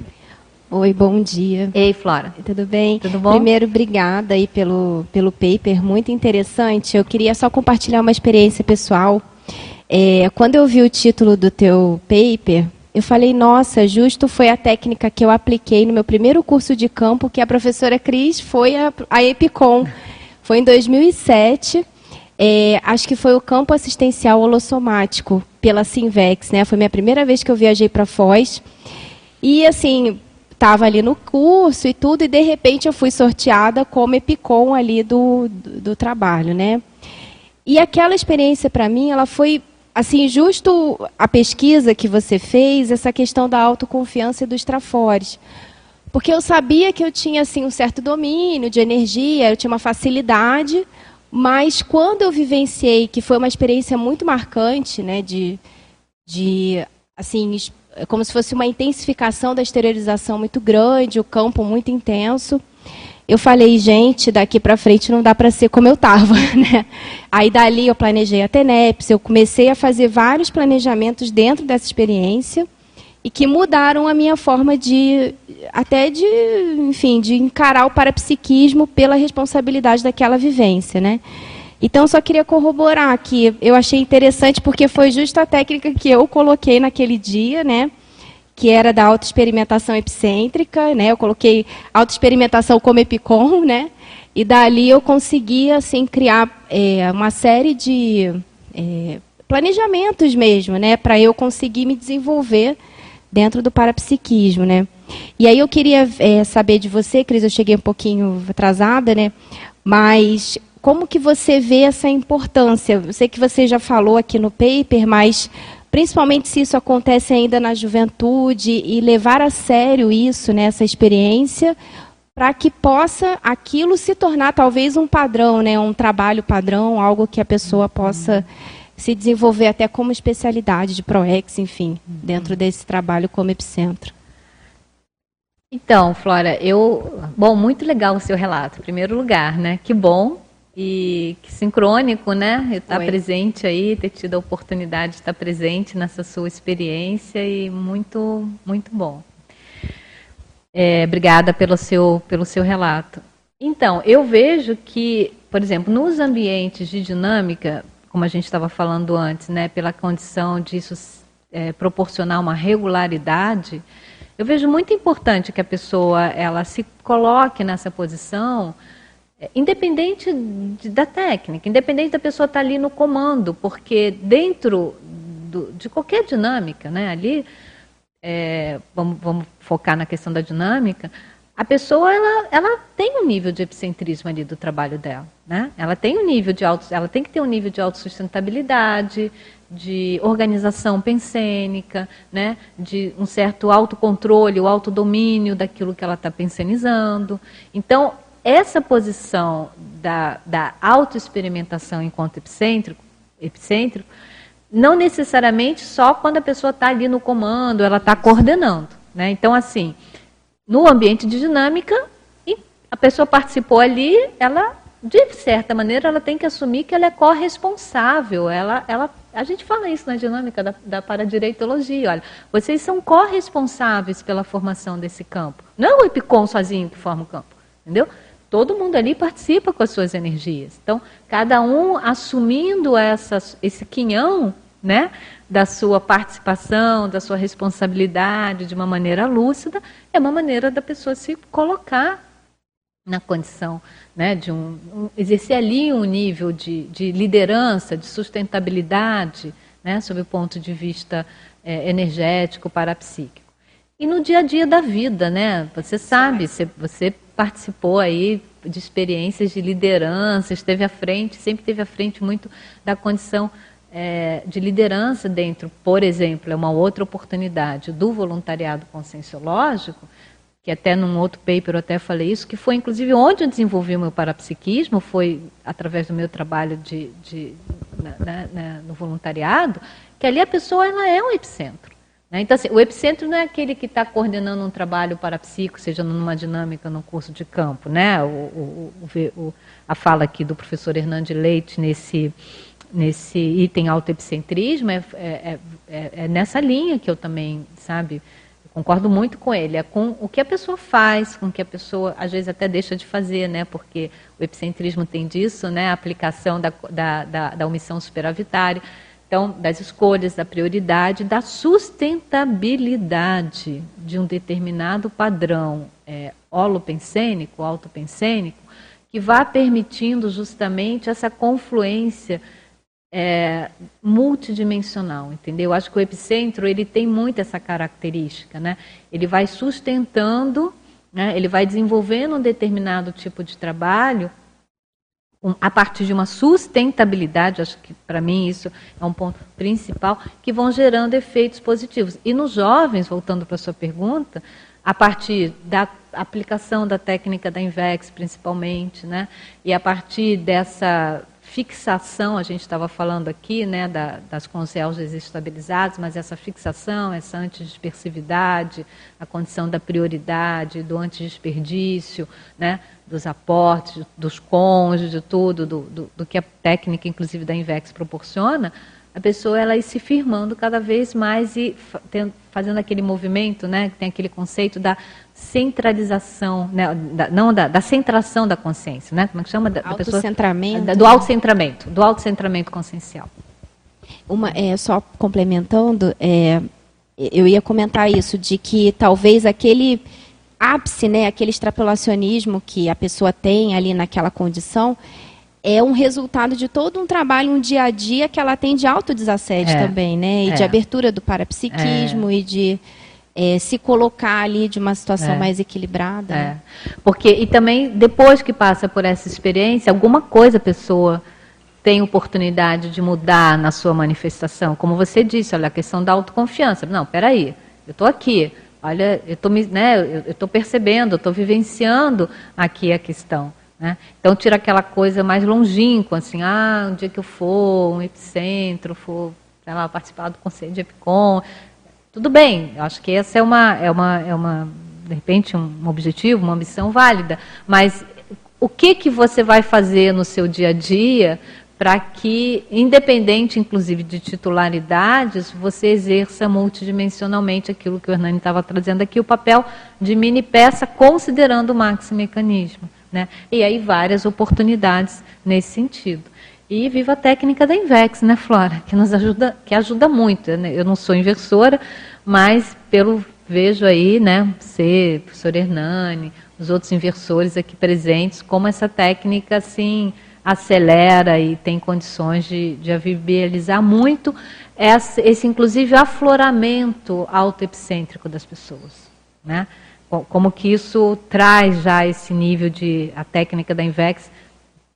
Oi, bom dia. Ei, Flora. Tudo bem? Tudo bom? Primeiro, obrigada aí pelo, pelo paper, muito interessante. Eu queria só compartilhar uma experiência pessoal. É, quando eu vi o título do teu paper, eu falei, nossa, justo foi a técnica que eu apliquei no meu primeiro curso de campo, que a professora Cris foi a, a EPICOM. [laughs] Foi em 2007. É, acho que foi o campo assistencial holossomático pela Sinvex, né? Foi minha primeira vez que eu viajei para Foz. E assim, estava ali no curso e tudo, e de repente eu fui sorteada como EPICOM ali do, do, do trabalho, né? E aquela experiência para mim, ela foi assim, justo a pesquisa que você fez, essa questão da autoconfiança e dos trafores. Porque eu sabia que eu tinha assim um certo domínio de energia, eu tinha uma facilidade, mas quando eu vivenciei, que foi uma experiência muito marcante, né, de, de assim, é como se fosse uma intensificação da exteriorização muito grande, o campo muito intenso. Eu falei, gente, daqui para frente não dá para ser como eu estava. [laughs] Né? Aí dali eu planejei a TENEPS, eu comecei a fazer vários planejamentos dentro dessa experiência e que mudaram a minha forma de até de, enfim, de encarar o parapsiquismo pela responsabilidade daquela vivência, né? Então, só queria corroborar que eu achei interessante porque foi justa a técnica que eu coloquei naquele dia, né? Que era da autoexperimentação epicêntrica, né? Eu coloquei autoexperimentação como epicom, né? E dali eu consegui, assim, criar é, uma série de é, planejamentos mesmo, né? Para eu conseguir me desenvolver dentro do parapsiquismo, né? E aí eu queria é, saber de você, Cris, eu cheguei um pouquinho atrasada, né? Mas como que você vê essa importância? Eu sei que você já falou aqui no paper, mas principalmente se isso acontece ainda na juventude e levar a sério isso, né, essa experiência, para que possa aquilo se tornar talvez um padrão, né, um trabalho padrão, algo que a pessoa possa se desenvolver até como especialidade de ProEx, enfim, dentro desse trabalho como epicentro. Então, Flora, eu, bom, muito legal o seu relato. Em primeiro lugar, né? Que bom e que sincrônico, né? Estar presente aí, ter tido a oportunidade de estar presente nessa sua experiência e muito, muito bom. É, obrigada pelo seu, pelo seu relato. Então, eu vejo que, por exemplo, nos ambientes de dinâmica, como a gente estava falando antes, né, pela condição disso é, proporcionar uma regularidade, eu vejo muito importante que a pessoa ela se coloque nessa posição independente de, da técnica, independente da pessoa estar ali no comando, porque dentro do, de qualquer dinâmica, né, ali, é, vamos, vamos, focar na questão da dinâmica, a pessoa ela, ela tem um nível de epicentrismo ali do trabalho dela, né? Ela tem um nível de auto, ela tem que ter um nível de autossustentabilidade, de organização pensênica, né? De um certo autocontrole, o autodomínio daquilo que ela está pensenizando. Então, essa posição da, da autoexperimentação enquanto epicêntrico, epicêntrico, não necessariamente só quando a pessoa está ali no comando, ela está coordenando. Né? Então, assim, no ambiente de dinâmica, a pessoa participou ali, ela, de certa maneira, ela tem que assumir que ela é corresponsável. Ela, ela, a gente fala isso na dinâmica da, da paradireitologia. Olha, vocês são corresponsáveis pela formação desse campo. Não é o EPICOM sozinho que forma o campo, entendeu? Todo mundo ali participa com as suas energias. Então, cada um assumindo essa, esse quinhão, né? da sua participação, da sua responsabilidade de uma maneira lúcida, é uma maneira da pessoa se colocar na condição né, de um, um, exercer ali um nível de, de liderança, de sustentabilidade, né, sob o ponto de vista é, energético, parapsíquico. E no dia a dia da vida, né, você sabe, você, você participou aí de experiências de liderança, esteve à frente, sempre esteve à frente muito da condição é, de liderança dentro, por exemplo, é uma outra oportunidade do voluntariado conscienciológico, que até num outro paper eu até falei isso, que foi inclusive onde eu desenvolvi o meu parapsiquismo, foi através do meu trabalho de, de na, na, na, no voluntariado, que ali a pessoa ela é um epicentro. Né? Então, assim, o epicentro não é aquele que está coordenando um trabalho parapsíquico, seja numa dinâmica, num curso de campo. Né? O, o, o, a fala aqui do professor Hernande Leite nesse nesse item autoepicentrismo é, é, é, é, nessa linha que eu também, sabe, concordo muito com ele. É com o que a pessoa faz, com o que a pessoa às vezes até deixa de fazer, né? Porque o epicentrismo tem disso, né? A aplicação da, da, da, da omissão superavitária. Então, das escolhas, da prioridade, da sustentabilidade de um determinado padrão é, holopensênico, autopensênico, que vá permitindo justamente essa confluência é, multidimensional, entendeu? Acho que o epicentro ele tem muito essa característica, né? Ele vai sustentando, né? ele vai desenvolvendo um determinado tipo de trabalho um, a partir de uma sustentabilidade, acho que para mim isso é um ponto principal, que vão gerando efeitos positivos. E nos jovens, voltando para a sua pergunta, a partir da aplicação da técnica da INVEX, principalmente, né? e a partir dessa fixação, a gente estava falando aqui né, da, das consciências estabilizadas, mas essa fixação, essa antidispersividade, a condição da prioridade, do antidesperdício, né, dos aportes, dos cônjuges, de tudo, do, do, do, que a técnica, inclusive, da INVEX proporciona, a pessoa ela se firmando cada vez mais e fazendo aquele movimento, né, que tem aquele conceito da centralização, né, da, não da, da, centração da consciência, né? Como é que chama? Da, da autocentramento. Da, do autocentramento, do autocentramento consciencial. Uma, é, só complementando, é, eu ia comentar isso, de que talvez aquele ápice, né, aquele extrapolacionismo que a pessoa tem ali naquela condição, é um resultado de todo um trabalho, um dia a dia que ela tem de autodesassédio é, também, né? E é. de abertura do parapsiquismo é. e de é, se colocar ali de uma situação é. mais equilibrada. É. Né? Porque, e também, depois que passa por essa experiência, alguma coisa a pessoa tem oportunidade de mudar na sua manifestação. Como você disse, olha, a questão da autoconfiança. Não, peraí, eu estou aqui. Olha, eu estou né, eu estou percebendo, eu estou vivenciando aqui a questão. Né? Então tira aquela coisa mais longínqua, assim, ah, um dia que eu for um epicentro, for, sei lá, participar do conselho de EPICOM, tudo bem, acho que essa é uma, é uma, é uma de repente, um objetivo, uma missão válida, mas o que, que você vai fazer no seu dia a dia para que, independente, inclusive, de titularidades, você exerça multidimensionalmente aquilo que o Hernani estava trazendo aqui, o papel de mini peça, considerando o maxi-mecanismo. Né? E aí várias oportunidades nesse sentido. E viva a técnica da Invex, né, Flora? Que nos ajuda, que ajuda muito. Né? Eu não sou inversora, mas pelo vejo aí, né, você, professor Hernani, os outros inversores aqui presentes, como essa técnica assim acelera e tem condições de, de muito esse, esse, inclusive, afloramento autoepicêntrico das pessoas. Né? como que isso traz já esse nível de a técnica da Invex,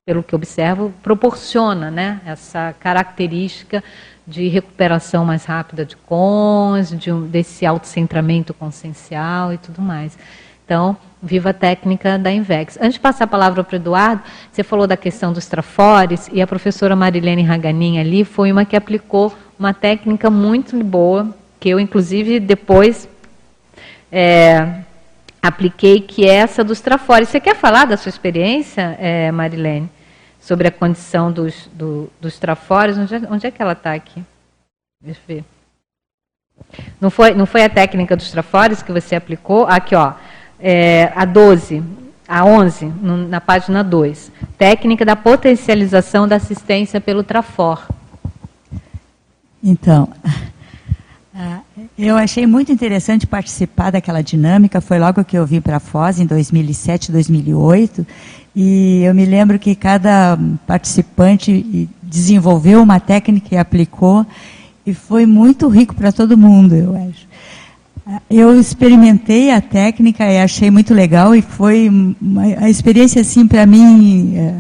pelo que observo, proporciona, né, essa característica de recuperação mais rápida de cons, de um, desse autocentramento consciencial e tudo mais. Então, viva a técnica da Invex. Antes de passar a palavra para o Eduardo, você falou da questão dos trafores, e a professora Marilene Raganin ali foi uma que aplicou uma técnica muito boa, que eu, inclusive, depois é, apliquei, que é essa dos trafores. Você quer falar da sua experiência, é, Marilene, sobre a condição dos, do, dos trafores? Onde é, onde é que ela está aqui? Deixa eu ver. Não foi, não foi a técnica dos trafores que você aplicou? Aqui, ó é, a 12, a 11, no, na página 2. Técnica da potencialização da assistência pelo Trafor. Então, eu achei muito interessante participar daquela dinâmica. Foi logo que eu vim para a Foz, em 2007, 2008. E eu me lembro que cada participante desenvolveu uma técnica e aplicou. E foi muito rico para todo mundo, eu acho. Eu experimentei a técnica e achei muito legal e foi uma, a experiência assim para mim é,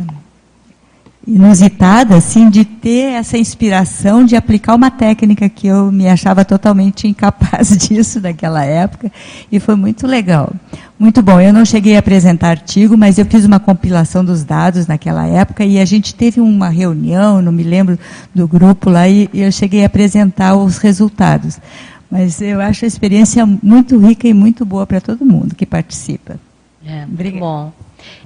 inusitada assim de ter essa inspiração de aplicar uma técnica que eu me achava totalmente incapaz [laughs] disso naquela época e foi muito legal. Muito bom. Eu não cheguei a apresentar artigo, mas eu fiz uma compilação dos dados naquela época e a gente teve uma reunião, não me lembro do grupo lá e eu cheguei a apresentar os resultados. Mas eu acho a experiência muito rica e muito boa para todo mundo que participa. É, muito bom.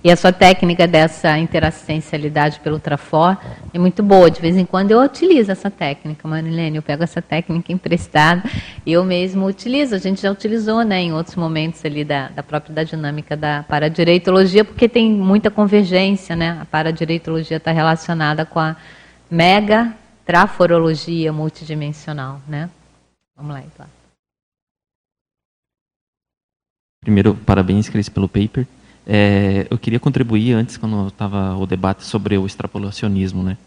E a sua técnica dessa interassistencialidade pelo Trafor é muito boa. De vez em quando eu utilizo essa técnica, Marilene. Eu pego essa técnica emprestada e eu mesmo utilizo. A gente já utilizou né, em outros momentos ali da, da própria da dinâmica da paradireitologia, porque tem muita convergência. Né? A paradireitologia está relacionada com a mega traforologia multidimensional. Né? Vamos lá, então. Primeiro, parabéns, Cris, pelo paper. É, eu queria contribuir antes, quando estava o debate sobre o extrapolacionismo. Né?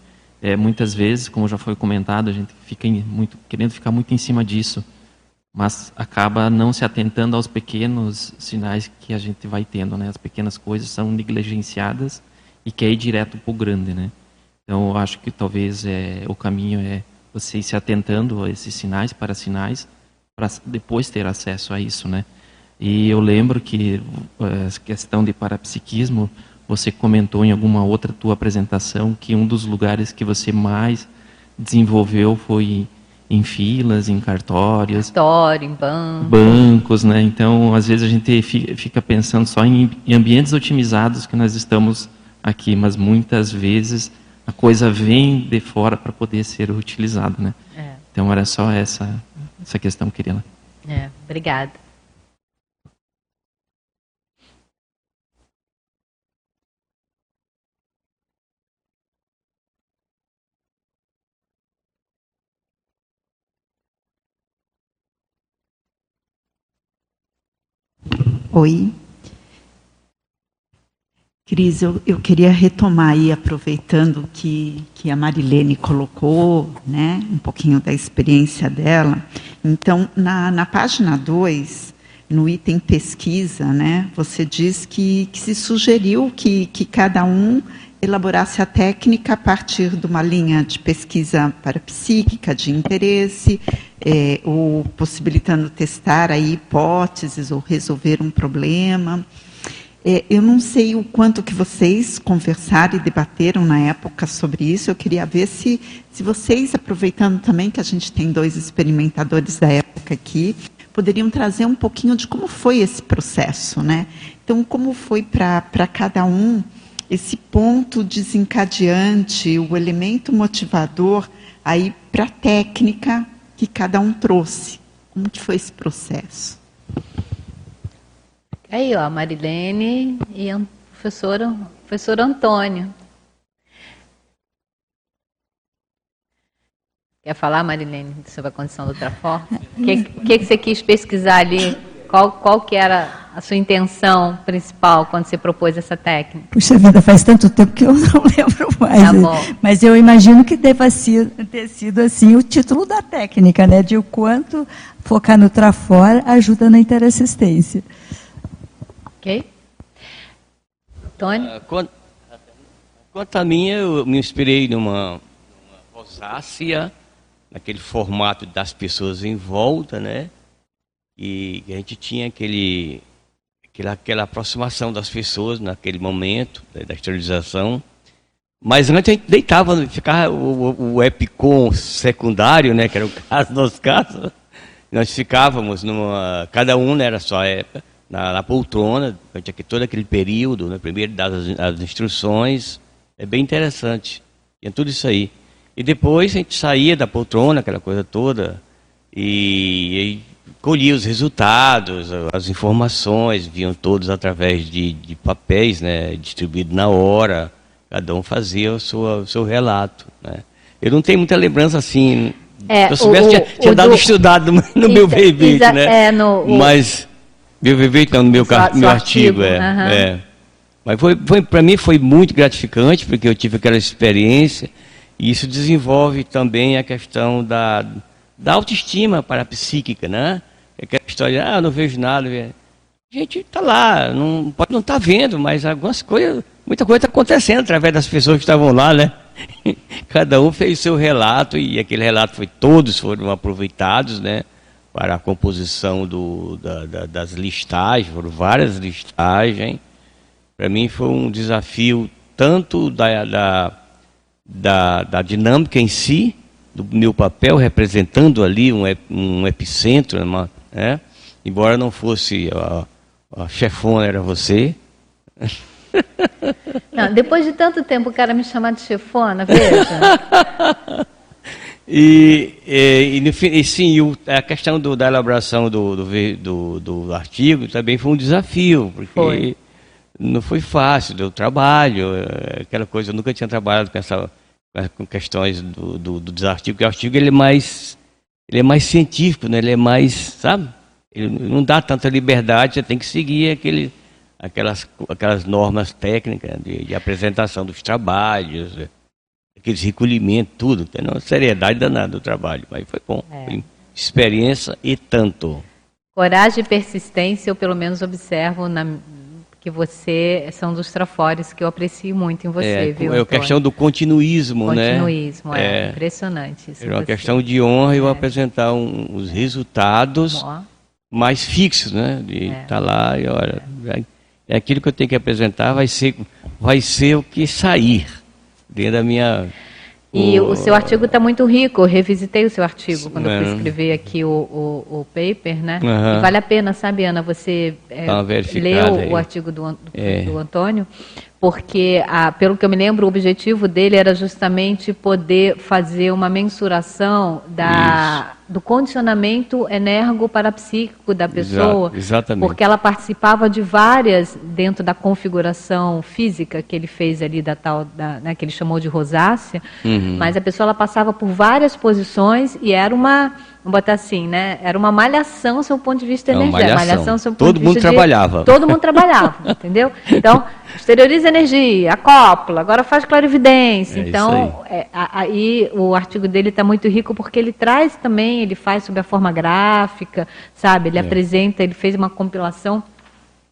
É, muitas vezes, como já foi comentado, a gente fica muito, querendo ficar muito em cima disso, mas acaba não se atentando aos pequenos sinais que a gente vai tendo. Né? As pequenas coisas são negligenciadas e quer ir direto para o grande. Né? Então, eu acho que talvez é, o caminho é você ir se atentando a esses sinais, para sinais, para depois ter acesso a isso, né? E eu lembro que a eh, questão de parapsiquismo, você comentou em alguma outra tua apresentação que um dos lugares que você mais desenvolveu foi em filas, em cartórios, cartório, em bancos, bancos, né? Então, às vezes a gente fica pensando só em ambientes otimizados que nós estamos aqui, mas muitas vezes a coisa vem de fora para poder ser utilizada, né? É. Então era só essa essa questão que eu queria. É, obrigada. Oi, Cris, eu, eu queria retomar aí, aproveitando que, que a Marilene colocou, né, um pouquinho da experiência dela. Então, na, na página 2, no item pesquisa, né, você diz que, que se sugeriu que, que cada um elaborasse a técnica a partir de uma linha de pesquisa parapsíquica de interesse, é, ou possibilitando testar aí hipóteses ou resolver um problema. É, eu não sei o quanto que vocês conversaram e debateram na época sobre isso. Eu queria ver se, se vocês, aproveitando também que a gente tem dois experimentadores da época aqui, poderiam trazer um pouquinho de como foi esse processo, né? Então, como foi para cada um esse ponto desencadeante, o elemento motivador aí para a técnica que cada um trouxe? Como que foi esse processo? Aí, ó, Marilene e o professor, professor Antônio. Quer falar, Marilene, sobre a condição do Trafor? O [laughs] que, que, que, você quis pesquisar ali? Qual, qual que era a sua intenção principal quando você propôs essa técnica? Puxa vida, faz tanto tempo que eu [laughs] não lembro mais. Tá bom. Mas eu imagino que deva ter sido assim o título da técnica, né? De o quanto focar no Trafor ajuda na interassistência. Ok? Tony? Ah, quanto, quanto a minha, eu me inspirei numa, numa rosácea, naquele formato das pessoas em volta, né? E a gente tinha aquele, aquela, aquela aproximação das pessoas naquele momento né, da esterilização. Mas antes a gente deitava, ficava o, o epicom secundário, né? Que era o [laughs] caso, nosso caso. Nós ficávamos numa. Cada um né, era só época na, na poltrona, durante todo aquele período, né, primeiro das as instruções. É bem interessante. Tinha tudo isso aí. E depois a gente saía da poltrona, aquela coisa toda, e, e colhia os resultados, as informações, vinham todos através de, de papéis, né, distribuídos na hora. Cada um fazia o seu, o seu relato. Né. Eu não tenho muita lembrança assim. É, eu soubesse, o, tinha, tinha dado do, estudado no, no meu bebê, né? É, no, Mas meu bebê então no meu, meu artigo, artigo é, uhum. é. Mas foi, foi para mim foi muito gratificante porque eu tive aquela experiência e isso desenvolve também a questão da, da autoestima parapsíquica, né? Aquela história, ah, não vejo nada. A gente está lá, não, pode não estar tá vendo, mas algumas coisas, muita coisa está acontecendo através das pessoas que estavam lá, né? [laughs] Cada um fez seu relato e aquele relato foi todos foram aproveitados, né? para a composição do, da, da, das listagens, foram várias listagens. Para mim foi um desafio tanto da, da, da, da, dinâmica em si, do meu papel representando ali um, um epicentro, uma, né? embora não fosse a, a chefona, era você. [laughs] Não, depois de tanto tempo o cara me chamar de chefona, veja. [laughs] E, e, e, e sim, a questão do, da elaboração do, do, do, do, artigo também foi um desafio, porque foi. não foi fácil, deu trabalho, é, aquela coisa, eu nunca tinha trabalhado com, essa, com questões do, do, do desartigo, porque o artigo ele é mais ele é mais científico, né? ele é mais, sabe? Ele não dá tanta liberdade, você tem que seguir aquele, aquelas, aquelas normas técnicas de, de apresentação dos trabalhos, aqueles recolhimentos, tudo. Tem uma seriedade danada do trabalho. Mas foi bom. É. Experiência e tanto. Coragem e persistência, eu pelo menos observo na, que você são dos trafores que eu aprecio muito em você, é, viu? É a questão do continuismo, continuismo né? Continuismo, é, é, impressionante isso. É uma questão de honra eu é. apresentar um, os resultados mais fixos, né? De estar é. tá lá e olha, é aquilo que eu tenho que apresentar vai ser, vai ser o que sair dentro da minha. E o, o seu artigo está muito rico. Eu revisitei o seu artigo quando é. eu fui escrever aqui o, o, o paper, né? Uhum. vale a pena, sabe, Ana, você é, leu aí. o artigo do, do, é. do Antônio porque, a, pelo que eu me lembro, o objetivo dele era justamente poder fazer uma mensuração da, do condicionamento energo-parapsíquico da pessoa. Exato, exatamente. Porque ela participava de várias, dentro da configuração física que ele fez ali, da tal, da, né, que ele chamou de rosácea, uhum. mas a pessoa ela passava por várias posições e era uma vamos botar assim, né? Era uma malhação seu ponto de vista é energético. Malhação. malhação seu ponto todo de mundo vista trabalhava. De, todo mundo trabalhava, [laughs] entendeu? Então, exterioriza energia, acopla, agora faz clarividência. É então, é, aí o artigo dele está muito rico porque ele traz também, ele faz sob a forma gráfica, sabe? Ele é. apresenta, ele fez uma compilação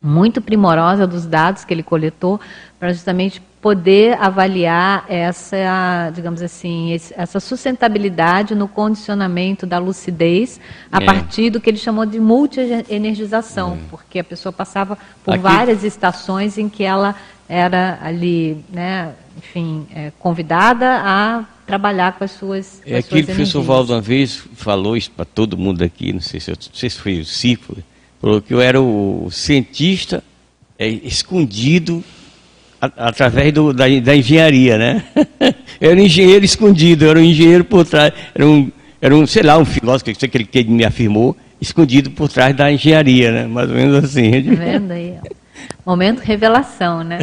muito primorosa dos dados que ele coletou para justamente poder avaliar essa, digamos assim, essa sustentabilidade no condicionamento da lucidez a é. partir do que ele chamou de multi-energização, é. porque a pessoa passava por Aqui... várias estações em que ela era ali, né, enfim, é, convidada a trabalhar com as suas É aquilo que o professor Valdo uma vez falou isso para todo mundo aqui, não sei se, eu, não sei se foi o Cifo, falou que eu era o cientista é, escondido através do, da, da, engenharia, né? [laughs] era um engenheiro escondido, era um engenheiro por trás, era um, era um sei lá, um filósofo que, que, que me afirmou, escondido por trás da engenharia, né? Mais ou menos assim. Tá vendo aí? Momento revelação, né?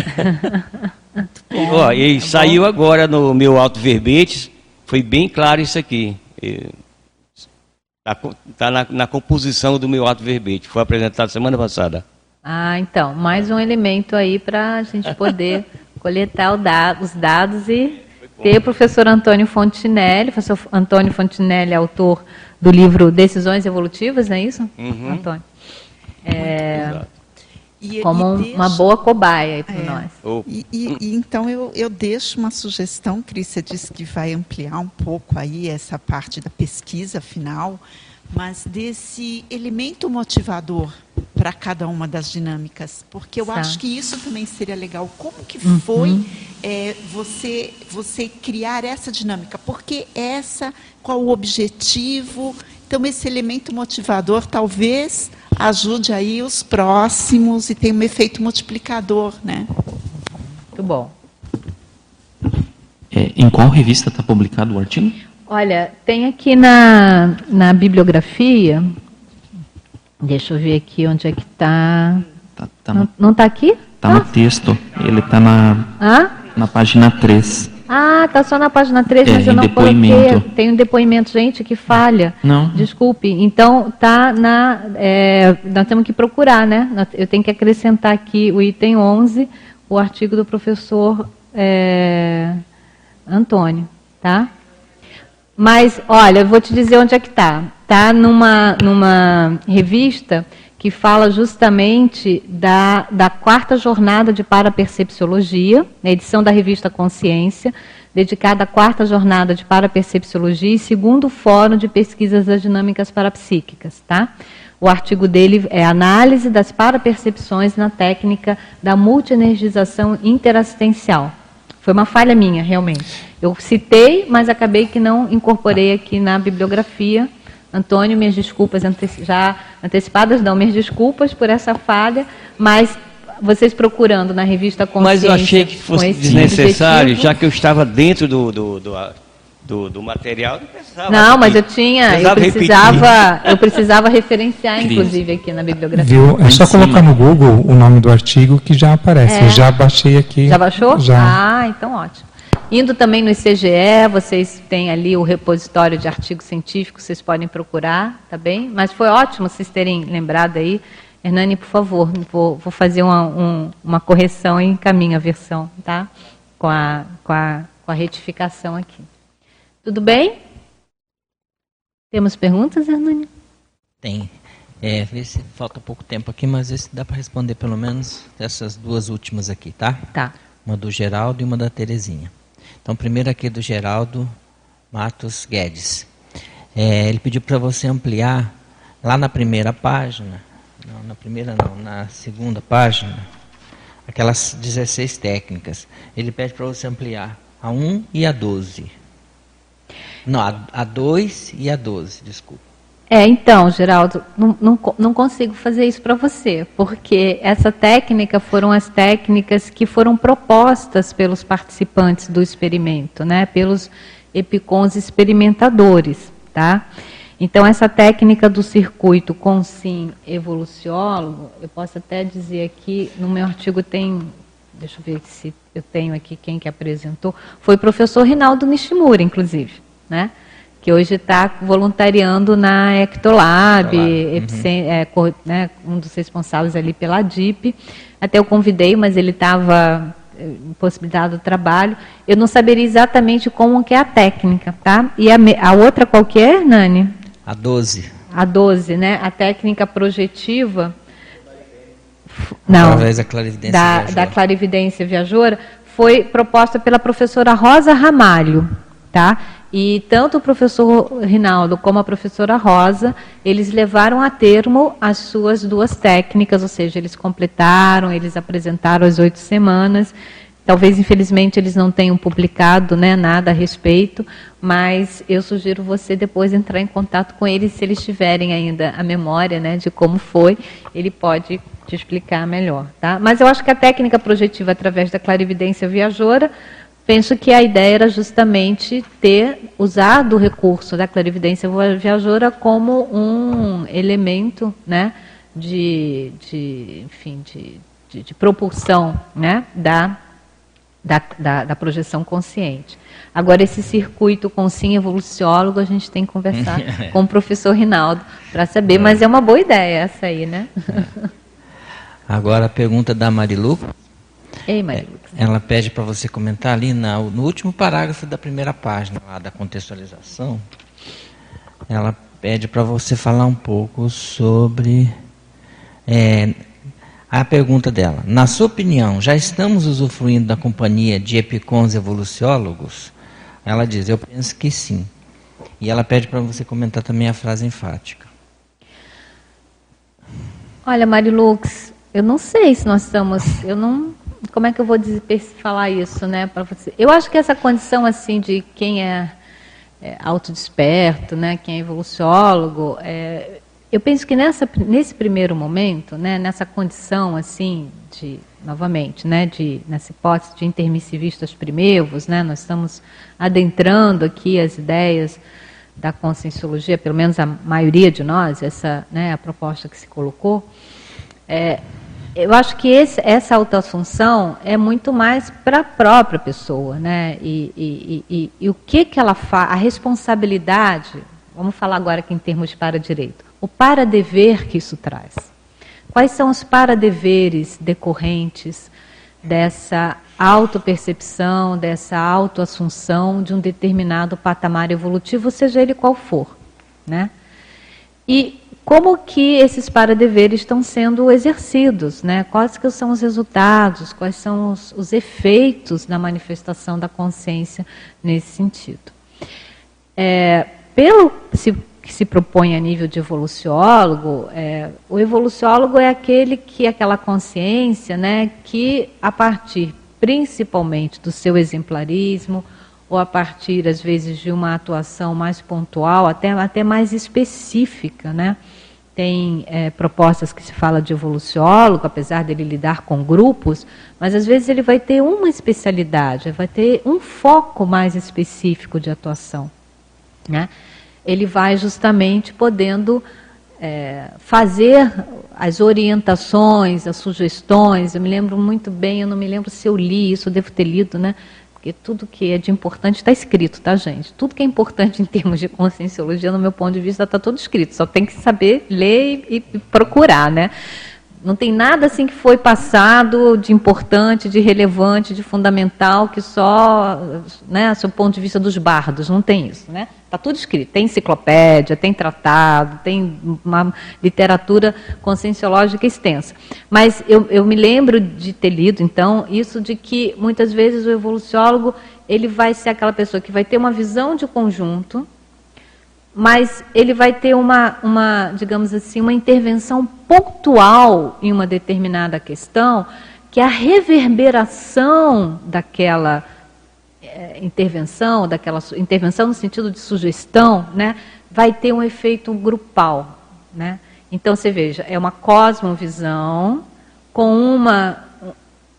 [laughs] Ó, e tá saiu bom. agora no meu alto verbetes, foi bem claro isso aqui. Está tá na, na, composição do meu ato verbete, foi apresentado semana passada. Ah, então, mais um elemento aí para a gente poder [laughs] coletar da, os dados e ter o professor Antônio Fontinelli. O professor Antônio Fontinelli é autor do livro Decisões Evolutivas, não é isso, uhum. Antônio? É, E, Como e deixo, uma boa cobaia aí para É. nós. Oh, E, e- e então eu, eu deixo uma sugestão, Cris, você disse que vai ampliar um pouco aí essa parte da pesquisa final, mas desse elemento motivador para cada uma das dinâmicas, porque eu Tá. acho que isso também seria legal. Como que Uhum. foi é, você você criar essa dinâmica? Porque essa, qual o objetivo? Então esse elemento motivador talvez ajude aí os próximos e tem um efeito multiplicador, né? Muito bom. É, em qual revista está publicado o artigo? Olha, tem aqui na, na bibliografia. Deixa eu ver aqui onde é que está. Tá, tá Não, no, não está aqui? tá no texto. Ele está na, Hã? na página 3. Ah, tá só na página 3, É, mas eu não depoimento. coloquei. Tem um depoimento, gente, que falha. Não. Desculpe. Então, tá na. é, nós temos que procurar, né? Eu tenho que acrescentar aqui o item 11, o artigo do professor é, Antônio, tá? Mas, olha, eu vou te dizer onde é que está. Está numa, numa revista que fala justamente da, da quarta jornada de parapercepciologia, na edição da revista Consciência, dedicada à quarta jornada de parapercepciologia e segundo fórum de pesquisas das dinâmicas parapsíquicas, tá? O artigo dele é Análise das parapercepções na técnica da multienergização interassistencial. Foi uma falha minha, realmente. Eu citei, mas acabei que não incorporei aqui na bibliografia. Antônio, minhas desculpas anteci- já antecipadas, não, minhas desculpas por essa falha, mas vocês procurando na revista Mas Consciência... eu achei que fosse desnecessário, objetivo- já que eu estava dentro do, do, do, do, do material, não precisava. Não, mas eu tinha, eu Precisava repetir. precisava, eu precisava referenciar, inclusive, aqui na bibliografia. Viu? É só colocar no Google o nome do artigo que já aparece. É. Eu já baixei aqui. Já baixou? Já. Ah, então ótimo. Indo também no ICGE, vocês têm ali o repositório de artigos científicos, vocês podem procurar, tá bem? Mas foi ótimo vocês terem lembrado aí. Hernani, por favor, vou, vou fazer uma, um- uma correção e encaminho a versão, tá? Com a, com, a, com a retificação aqui. Tudo bem? Temos perguntas, Hernani? Tem. É, vê se falta pouco tempo aqui, mas vê se dá para responder pelo menos essas duas últimas aqui, tá? Tá. Uma do Geraldo e uma da Terezinha. Então, primeiro aqui do Geraldo Matos Guedes. É, ele pediu para você ampliar lá na primeira página, não, na primeira não, na segunda página, aquelas 16 técnicas. Ele pede para você ampliar a 1 e a 12. Não, a, a 2 e a 12, desculpa. É, então, Geraldo, não, não, não consigo fazer isso para você, porque essa técnica foram as técnicas que foram propostas pelos participantes do experimento, né, pelos epicons experimentadores, tá? Então, essa técnica do circuito com sim evoluciólogo, eu posso até dizer aqui, no meu artigo tem, deixa eu ver se eu tenho aqui quem que apresentou, foi o professor Rinaldo Nishimura, inclusive, né? Que hoje está voluntariando na Ectolab, Epicen- é, né, um dos responsáveis ali pela DIP. Até eu convidei, mas ele estava eh, impossibilitado do trabalho. Eu não saberia exatamente como que é a técnica, tá? E a, a outra qual que é, Nani? A 12. A 12, né? A técnica projetiva. Não, Através da clarividência da, viajora. da clarividência viajoura, foi proposta pela professora Rosa Ramalho, tá? E tanto o professor Rinaldo como a professora Rosa, eles levaram a termo as suas duas técnicas, ou seja, eles completaram, eles apresentaram as oito semanas. Talvez, infelizmente, eles não tenham publicado né, nada a respeito, mas eu sugiro você depois entrar em contato com eles, se eles tiverem ainda a memória né, de como foi, ele pode te explicar melhor. Tá? Mas eu acho que a técnica projetiva através da clarividência viajoura, penso que a ideia era justamente ter usado o recurso da clarividência viajoura como um elemento né, de, de, enfim, de, de, de propulsão né, da da, da, da projeção consciente. Agora, esse circuito com sim evoluciólogo, a gente tem que conversar [laughs] com o professor Rinaldo para saber, mas é uma boa ideia essa aí, né? Agora a pergunta da Marilu. Ei, Maria. Ela pede para você comentar ali na- no último parágrafo da primeira página lá da contextualização. Ela pede para você falar um pouco sobre é, A pergunta dela: Na sua opinião, já estamos usufruindo da companhia de epicons evoluciólogos? Ela diz: Eu penso que sim. E ela pede para você comentar também a frase enfática. Olha, Marilux, eu não sei se nós estamos. Eu não. Como é que eu vou falar isso, né, para você? Eu acho que essa condição assim de quem é, é autodesperto, né, quem é evoluciólogo, é, eu penso que nessa, nesse primeiro momento, né, nessa condição assim de novamente, né, de nessa hipótese de intermissivistas primevos, né, nós estamos adentrando aqui as ideias da conscienciologia, pelo menos a maioria de nós, essa, né, a proposta que se colocou. É, eu acho que esse, essa autoassunção é muito mais para a própria pessoa, né? E, e, e, e, o que que ela faz, a responsabilidade, vamos falar agora aqui em termos de para-direito o para-dever que isso traz. Quais são os para-deveres decorrentes dessa autopercepção, dessa autoassunção de um determinado patamar evolutivo, seja ele qual for, né? E como que esses para-deveres estão sendo exercidos, né? Quais que são os resultados, quais são os, os efeitos da manifestação da consciência nesse sentido. É, pelo, se que se propõe a nível de evoluciólogo, é, o evoluciólogo é aquele que, aquela consciência, né, que a partir principalmente do seu exemplarismo, ou a partir, às vezes, de uma atuação mais pontual, até, até mais específica, né? Tem é, propostas que se fala de evoluciólogo, apesar dele lidar com grupos, mas às vezes ele vai ter uma especialidade, vai ter um foco mais específico de atuação, né? ele vai justamente podendo é, fazer as orientações, as sugestões. Eu me lembro muito bem, eu não me lembro se eu li isso, eu devo ter lido, né? Porque tudo que é de importante está escrito, tá, gente? Tudo que é importante em termos de conscienciologia, no meu ponto de vista, está tudo escrito. Só tem que saber ler e, e procurar, né? Não tem nada assim que foi passado de importante, de relevante, de fundamental, que só, né, do ponto de vista dos bardos, não tem isso, né? Está tudo escrito, tem enciclopédia, tem tratado, tem uma literatura conscienciológica extensa. Mas eu, eu me lembro de ter lido, então, isso de que muitas vezes o evoluciólogo ele vai ser aquela pessoa que vai ter uma visão de conjunto, mas ele vai ter uma, uma, digamos assim, uma intervenção pontual em uma determinada questão, que a reverberação daquela é, intervenção, daquela intervenção no sentido de sugestão, né, vai ter um efeito grupal, né? Então você veja, é uma cosmovisão com uma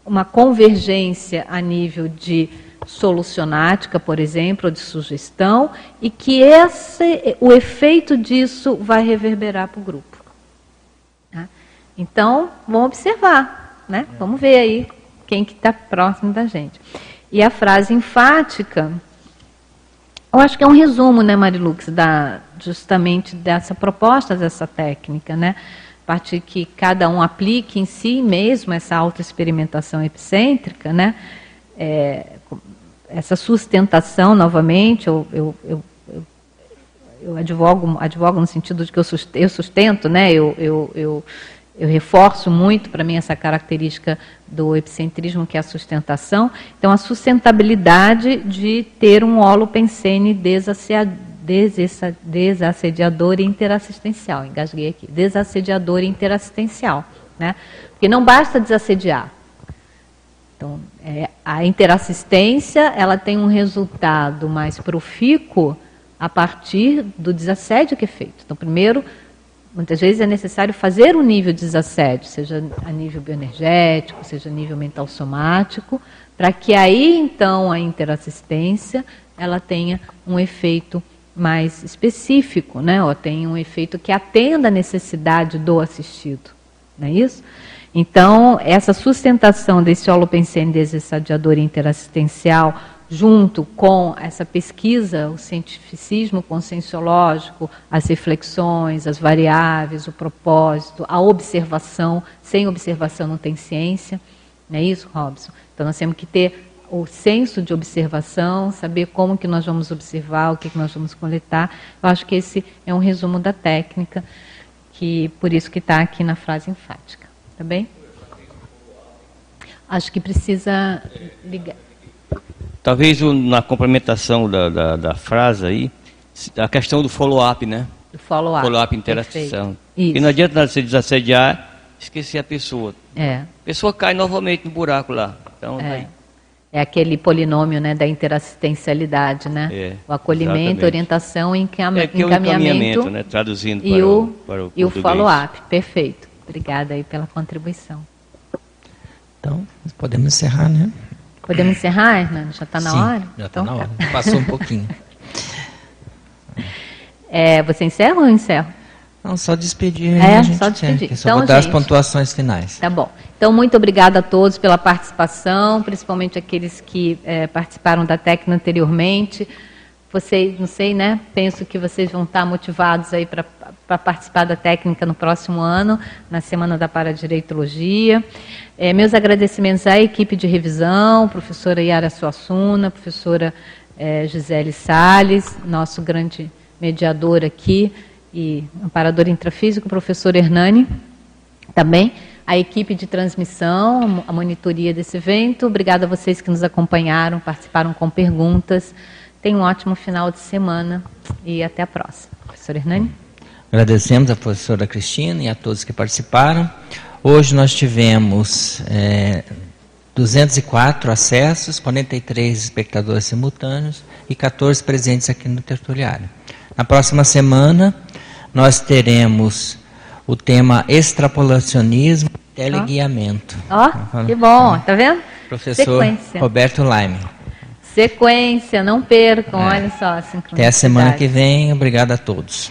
uma convergência a nível de solucionática, por exemplo, ou de sugestão, e que esse, o efeito disso vai reverberar para o grupo. Tá? Então, vamos observar, né? Vamos ver aí quem que está próximo da gente. E a frase enfática, eu acho que é um resumo, né, Marilux, da, justamente dessa proposta dessa técnica, né? Partir que cada um aplique em si mesmo essa autoexperimentação epicêntrica, né? É, essa sustentação, novamente, eu, eu, eu, eu, advogo, advogo no sentido de que eu sustento, eu sustento né? eu, eu, eu, eu reforço muito para mim essa característica do epicentrismo, que é a sustentação. Então, a sustentabilidade de ter um holopensene desassediador e interassistencial. Engasguei aqui. Desassediador e interassistencial. Né? Porque não basta desassediar. Então, é, a interassistência ela tem um resultado mais profícuo a partir do desassédio que é feito. Então, primeiro, muitas vezes é necessário fazer um nível de desassédio, seja a nível bioenergético, seja a nível mental somático, para que aí então a interassistência ela tenha um efeito mais específico, né? ou tenha um efeito que atenda a necessidade do assistido. Não é isso? Então, essa sustentação desse holopensene desestadiador interassistencial, junto com essa pesquisa, o cientificismo conscienciológico, as reflexões, as variáveis, o propósito, a observação, sem observação não tem ciência, não é isso, Robson? Então, nós temos que ter o senso de observação, saber como que nós vamos observar, o que, que nós vamos coletar. Eu acho que esse é um resumo da técnica, que por isso que está aqui na frase enfática. Tá bem? Acho que precisa ligar. Talvez na complementação da, da, da frase aí, a questão do follow-up, né? Do follow-up. Follow-up, interação. Isso. E não adianta nada você desassediar, esquecer a pessoa. É. A pessoa cai novamente no buraco lá. Então, É. aí, É aquele polinômio né, da interassistencialidade, né? É, o acolhimento, exatamente. orientação, encam... é que é o encaminhamento, encaminhamento, né? Traduzindo e para o, o, para o e o follow-up. Perfeito. Obrigada aí pela contribuição. Então, podemos encerrar, né? Podemos encerrar, Hernani? Já está na Sim, hora? Já está Então na tá. hora. Passou um pouquinho. [laughs] É, você encerra ou eu encerro? Não, só despedir. É, a gente só despedir. quer, só Então, vou dar as gente. pontuações finais. Tá bom. Então, muito obrigada a todos pela participação, principalmente aqueles que eh, participaram da técnica anteriormente. Vocês, não sei, né? Penso que vocês vão estar motivados aí para participar da técnica no próximo ano, na Semana da Paradireitologia. Eh, meus agradecimentos à equipe de revisão, professora Yara Suassuna, professora eh, Gisele Salles, nosso grande mediador aqui e amparador intrafísico, professor Hernani também a equipe de transmissão, a monitoria desse evento. Obrigada a vocês que nos acompanharam, participaram com perguntas. Tenham um ótimo final de semana e até a próxima. Professor Hernani? Agradecemos a professora Cristina e a todos que participaram. Hoje nós tivemos eh, 204 acessos, 43 espectadores simultâneos e 14 presentes aqui no tertuliário. Na próxima semana nós teremos o tema extrapolacionismo e teleguiamento. Ó, que bom, tá vendo? Professor Sequência. Roberto Laime. Sequência, não percam, É. olha só a Até a semana que vem. Obrigado a todos.